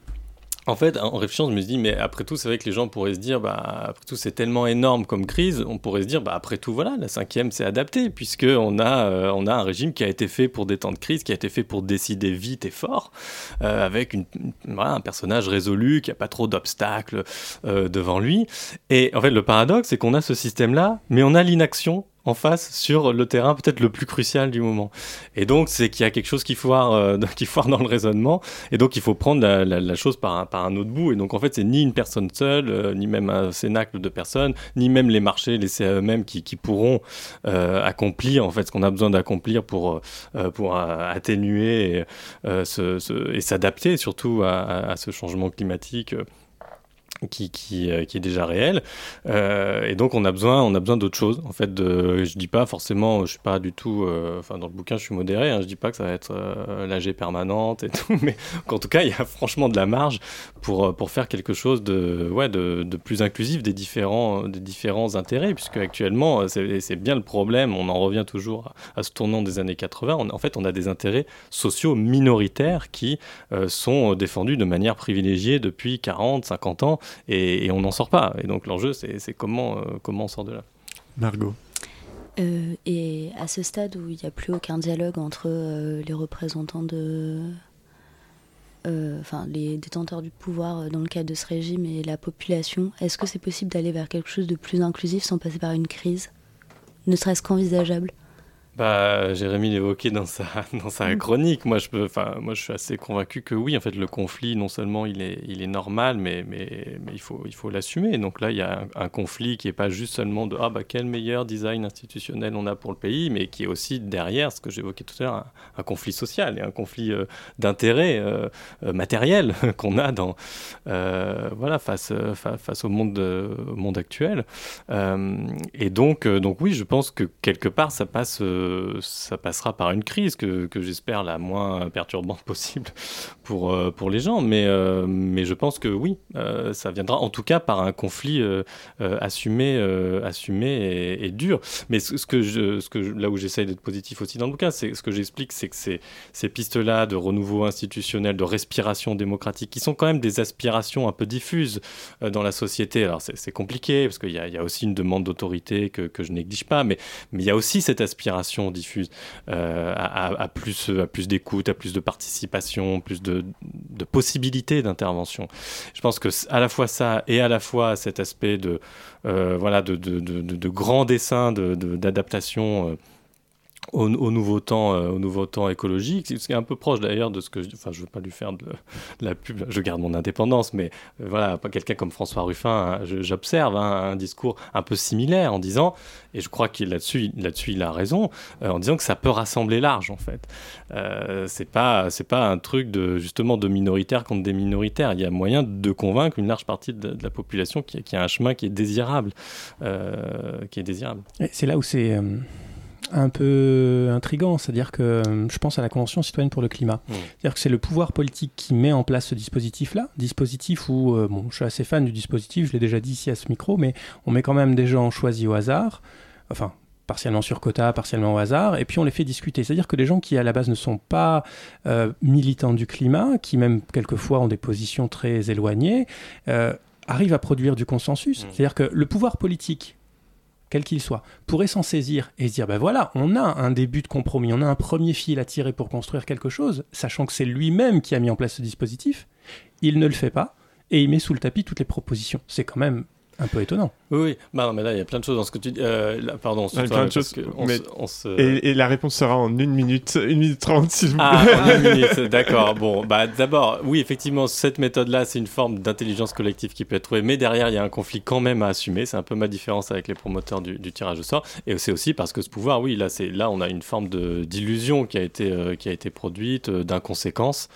en fait, en réfléchissant, je me dit, mais après tout, c'est vrai que les gens pourraient se dire, bah, après tout, c'est tellement énorme comme crise, on pourrait se dire, bah, après tout, voilà, la cinquième, c'est adapté, puisqu'on a, euh, on a un régime qui a été fait pour des temps de crise, qui a été fait pour décider vite et fort, euh, avec un personnage résolu, qui n'a pas trop d'obstacles euh, devant lui. Et en fait, le paradoxe, c'est qu'on a ce système-là, mais on a l'inaction en face sur le terrain peut-être le plus crucial du moment. Et donc, c'est qu'il y a quelque chose qui foire, euh, qui foire dans le raisonnement, et donc il faut prendre la, chose par un, par un, autre bout. Et donc, en fait, c'est ni une personne seule, euh, ni même un cénacle de personnes, ni même les marchés, les CAE qui, qui pourront euh, accomplir en fait ce qu'on a besoin d'accomplir pour, atténuer et, s'adapter surtout à, ce changement climatique qui, qui, euh, qui, est déjà réel. Euh, et donc, on a besoin, on besoin d'autre chose. En fait, de, je dis pas forcément, je suis pas du tout, euh, enfin, dans le bouquin, je suis modéré. Hein, je dis pas que ça va être l'AG permanente et tout, mais qu'en tout cas, il y a franchement de la marge pour, pour faire quelque chose de, ouais, de, de plus inclusif des différents, des différents intérêts, puisque actuellement, c'est bien le problème. On en revient toujours à, ce tournant des années 80. en fait, on a des intérêts sociaux minoritaires qui sont défendus de manière privilégiée depuis 40, 50 ans et, on n'en sort pas. Et donc l'enjeu, c'est comment, euh, comment on sort de là. Margot. Euh, et à ce stade où il n'y a plus aucun dialogue entre euh, les représentants de. Enfin, les détenteurs du pouvoir dans le cadre de ce régime et la population, est-ce que c'est possible d'aller vers quelque chose de plus inclusif sans passer par une crise? Ne serait-ce qu'envisageable? Bah, Jérémy l'évoquait dans sa, dans sa Mm. chronique. Moi je, peux, moi, je suis assez convaincu que oui, en fait, le conflit, non seulement il est, il est normal, mais, mais, mais il faut il faut l'assumer. Donc là, il y a un, un conflit qui n'est pas juste seulement de ah, bah, quel meilleur design institutionnel on a pour le pays, mais qui est aussi derrière, ce que j'évoquais tout à l'heure, un, un conflit social et un conflit euh, d'intérêt euh, euh, matériel qu'on a dans, euh, voilà, face, fa- face au monde, au monde actuel. Et donc, donc oui, je pense que quelque part, ça, passe, ça passera par une crise que, j'espère la moins perturbante possible pour, euh, pour les gens. Mais, euh, mais je pense que oui, euh, ça viendra en tout cas par un conflit assumé, et, dur. Mais ce, que là où j'essaye d'être positif aussi dans le bouquin, c'est ce que j'explique, c'est que ces, pistes-là de renouveau institutionnel, de respiration démocratique, qui sont quand même des aspirations un peu diffuses dans la société. Alors c'est compliqué parce qu'il y, a- aussi une demande d'autorité que, je néglige pas, mais il y a aussi cette aspiration diffuse euh, à, plus d'écoute, à plus de participation, plus de, possibilités d'intervention. Je pense que à la fois ça et à la fois cet aspect de euh, voilà de, de, de, grand dessin de- de- d'adaptation. euh, au, au nouveau temps, euh, au nouveau temps écologique, ce qui est un peu proche d'ailleurs de ce que, je- enfin, je veux pas lui faire de, la pub, je garde mon indépendance, mais euh, voilà, pas quelqu'un comme François Ruffin, hein, j'observe hein, un discours un peu similaire en disant, et je crois qu'il là-dessus, là-dessus, il a raison, euh, en disant que ça peut rassembler large en fait. C'est pas, c'est pas un truc de justement de minoritaires contre des minoritaires. Il y a moyen de convaincre une large partie de, la population qui, qui a un chemin qui est désirable, qui est désirable. C'est là où c'est un peu intrigant, c'est-à-dire que euh, je pense à la Convention citoyenne pour le climat. Mmh. C'est-à-dire que c'est le pouvoir politique qui met en place ce dispositif-là, dispositif où, euh, bon, je suis assez fan du dispositif, je l'ai déjà dit ici à ce micro, mais on met quand même des gens choisis au hasard, enfin partiellement sur quota, partiellement au hasard, et puis on les fait discuter. C'est-à-dire que des gens qui à la base ne sont pas euh, militants du climat, qui même quelquefois ont des positions très éloignées, euh, arrivent à produire du consensus. C'est-à-dire que le pouvoir politique quel qu'il soit, pourrait s'en saisir et se dire, ben voilà, on a un début de compromis, on a un premier fil à tirer pour construire quelque chose, sachant que c'est lui-même qui a mis en place ce dispositif, il ne le fait pas, et il met sous le tapis toutes les propositions. C'est quand même un peu étonnant. Oui, oui. Bah non, mais là, il y a plein de choses dans ce que tu dis. Euh, là, pardon, sur plein toi, de choses, parce que on mais- se- on se- et, et la réponse sera en une minute, une minute trente, s'il vous plaît. Ah, en une minute, d'accord. Bon, bah d'abord, oui, effectivement, cette méthode-là, c'est une forme d'intelligence collective qui peut être trouvée, mais derrière, il y a un conflit quand même à assumer. C'est un peu ma différence avec les promoteurs du, du tirage au sort. Et c'est aussi parce que ce pouvoir, oui, là, c'est là, on a une forme de d'illusion qui a été euh, qui a été produite, euh, d'inconséquence,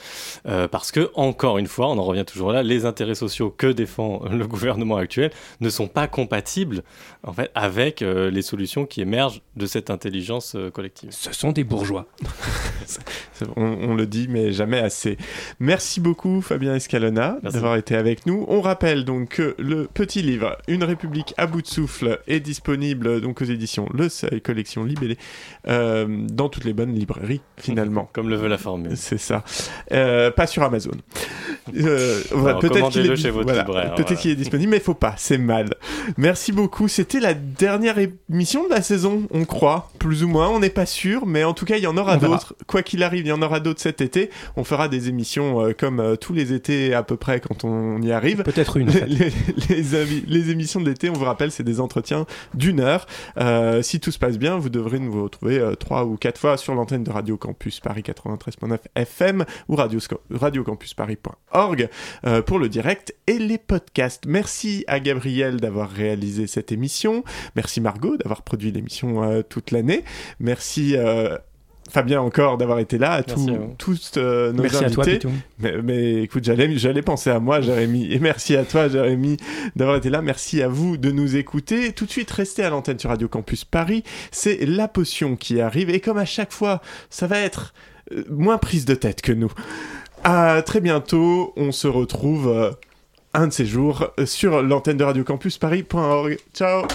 euh, parce que encore une fois, on en revient toujours là, les intérêts sociaux que défend le gouvernement actuel ne sont pas compatibles en fait avec euh, les solutions qui émergent de cette intelligence euh, collective. Ce sont des bourgeois. On, on le dit, mais jamais assez. Merci beaucoup, Fabien Escalona, d'avoir été avec nous. On rappelle donc que le petit livre Une République à bout de souffle est disponible donc aux éditions Le Seuil, collection libellée, euh, dans toutes les bonnes librairies, finalement. Comme le veut la formule. C'est ça. Euh, pas sur Amazon. Euh, voilà, peut-être qu'il est, chez votre voilà, libraire, est disponible, mais il faut pas, c'est mal. Merci beaucoup. C'était la dernière émission de la saison, on croit, plus ou moins. On n'est pas sûr, mais en tout cas, il y en aura d'autres. Quoi qu'il arrive, il y en aura d'autres cet été. On fera des émissions euh, comme euh, tous les étés à peu près quand on y arrive. Peut-être une. en Les, fait. les- les les émissions d'été, on vous rappelle, c'est des entretiens d'une heure. Euh, si tout se passe bien, vous devrez nous retrouver trois ou quatre fois sur l'antenne de Radio Campus Paris 93.9 FM ou radio, radiocampusparis.org euh, pour le direct et les podcasts. Merci à Gabriel d'avoir réalisé cette émission. Merci Margot d'avoir produit l'émission euh, toute l'année. Merci. euh, Fabien encore d'avoir été là, à Merci tous, à vous. tous euh, nos Merci à toi, invités. Pitou. Mais, mais écoute, j'allais, j'allais penser à moi, Jérémy. Et merci à toi, Jérémy, d'avoir été là. Merci à vous de nous écouter. Tout de suite, restez à l'antenne sur Radio Campus Paris. C'est la potion qui arrive. Et comme à chaque fois, ça va être euh, moins prise de tête que nous. À très bientôt. On se retrouve euh, un de ces jours sur l'antenne de Radio Campus Paris.org. Ciao!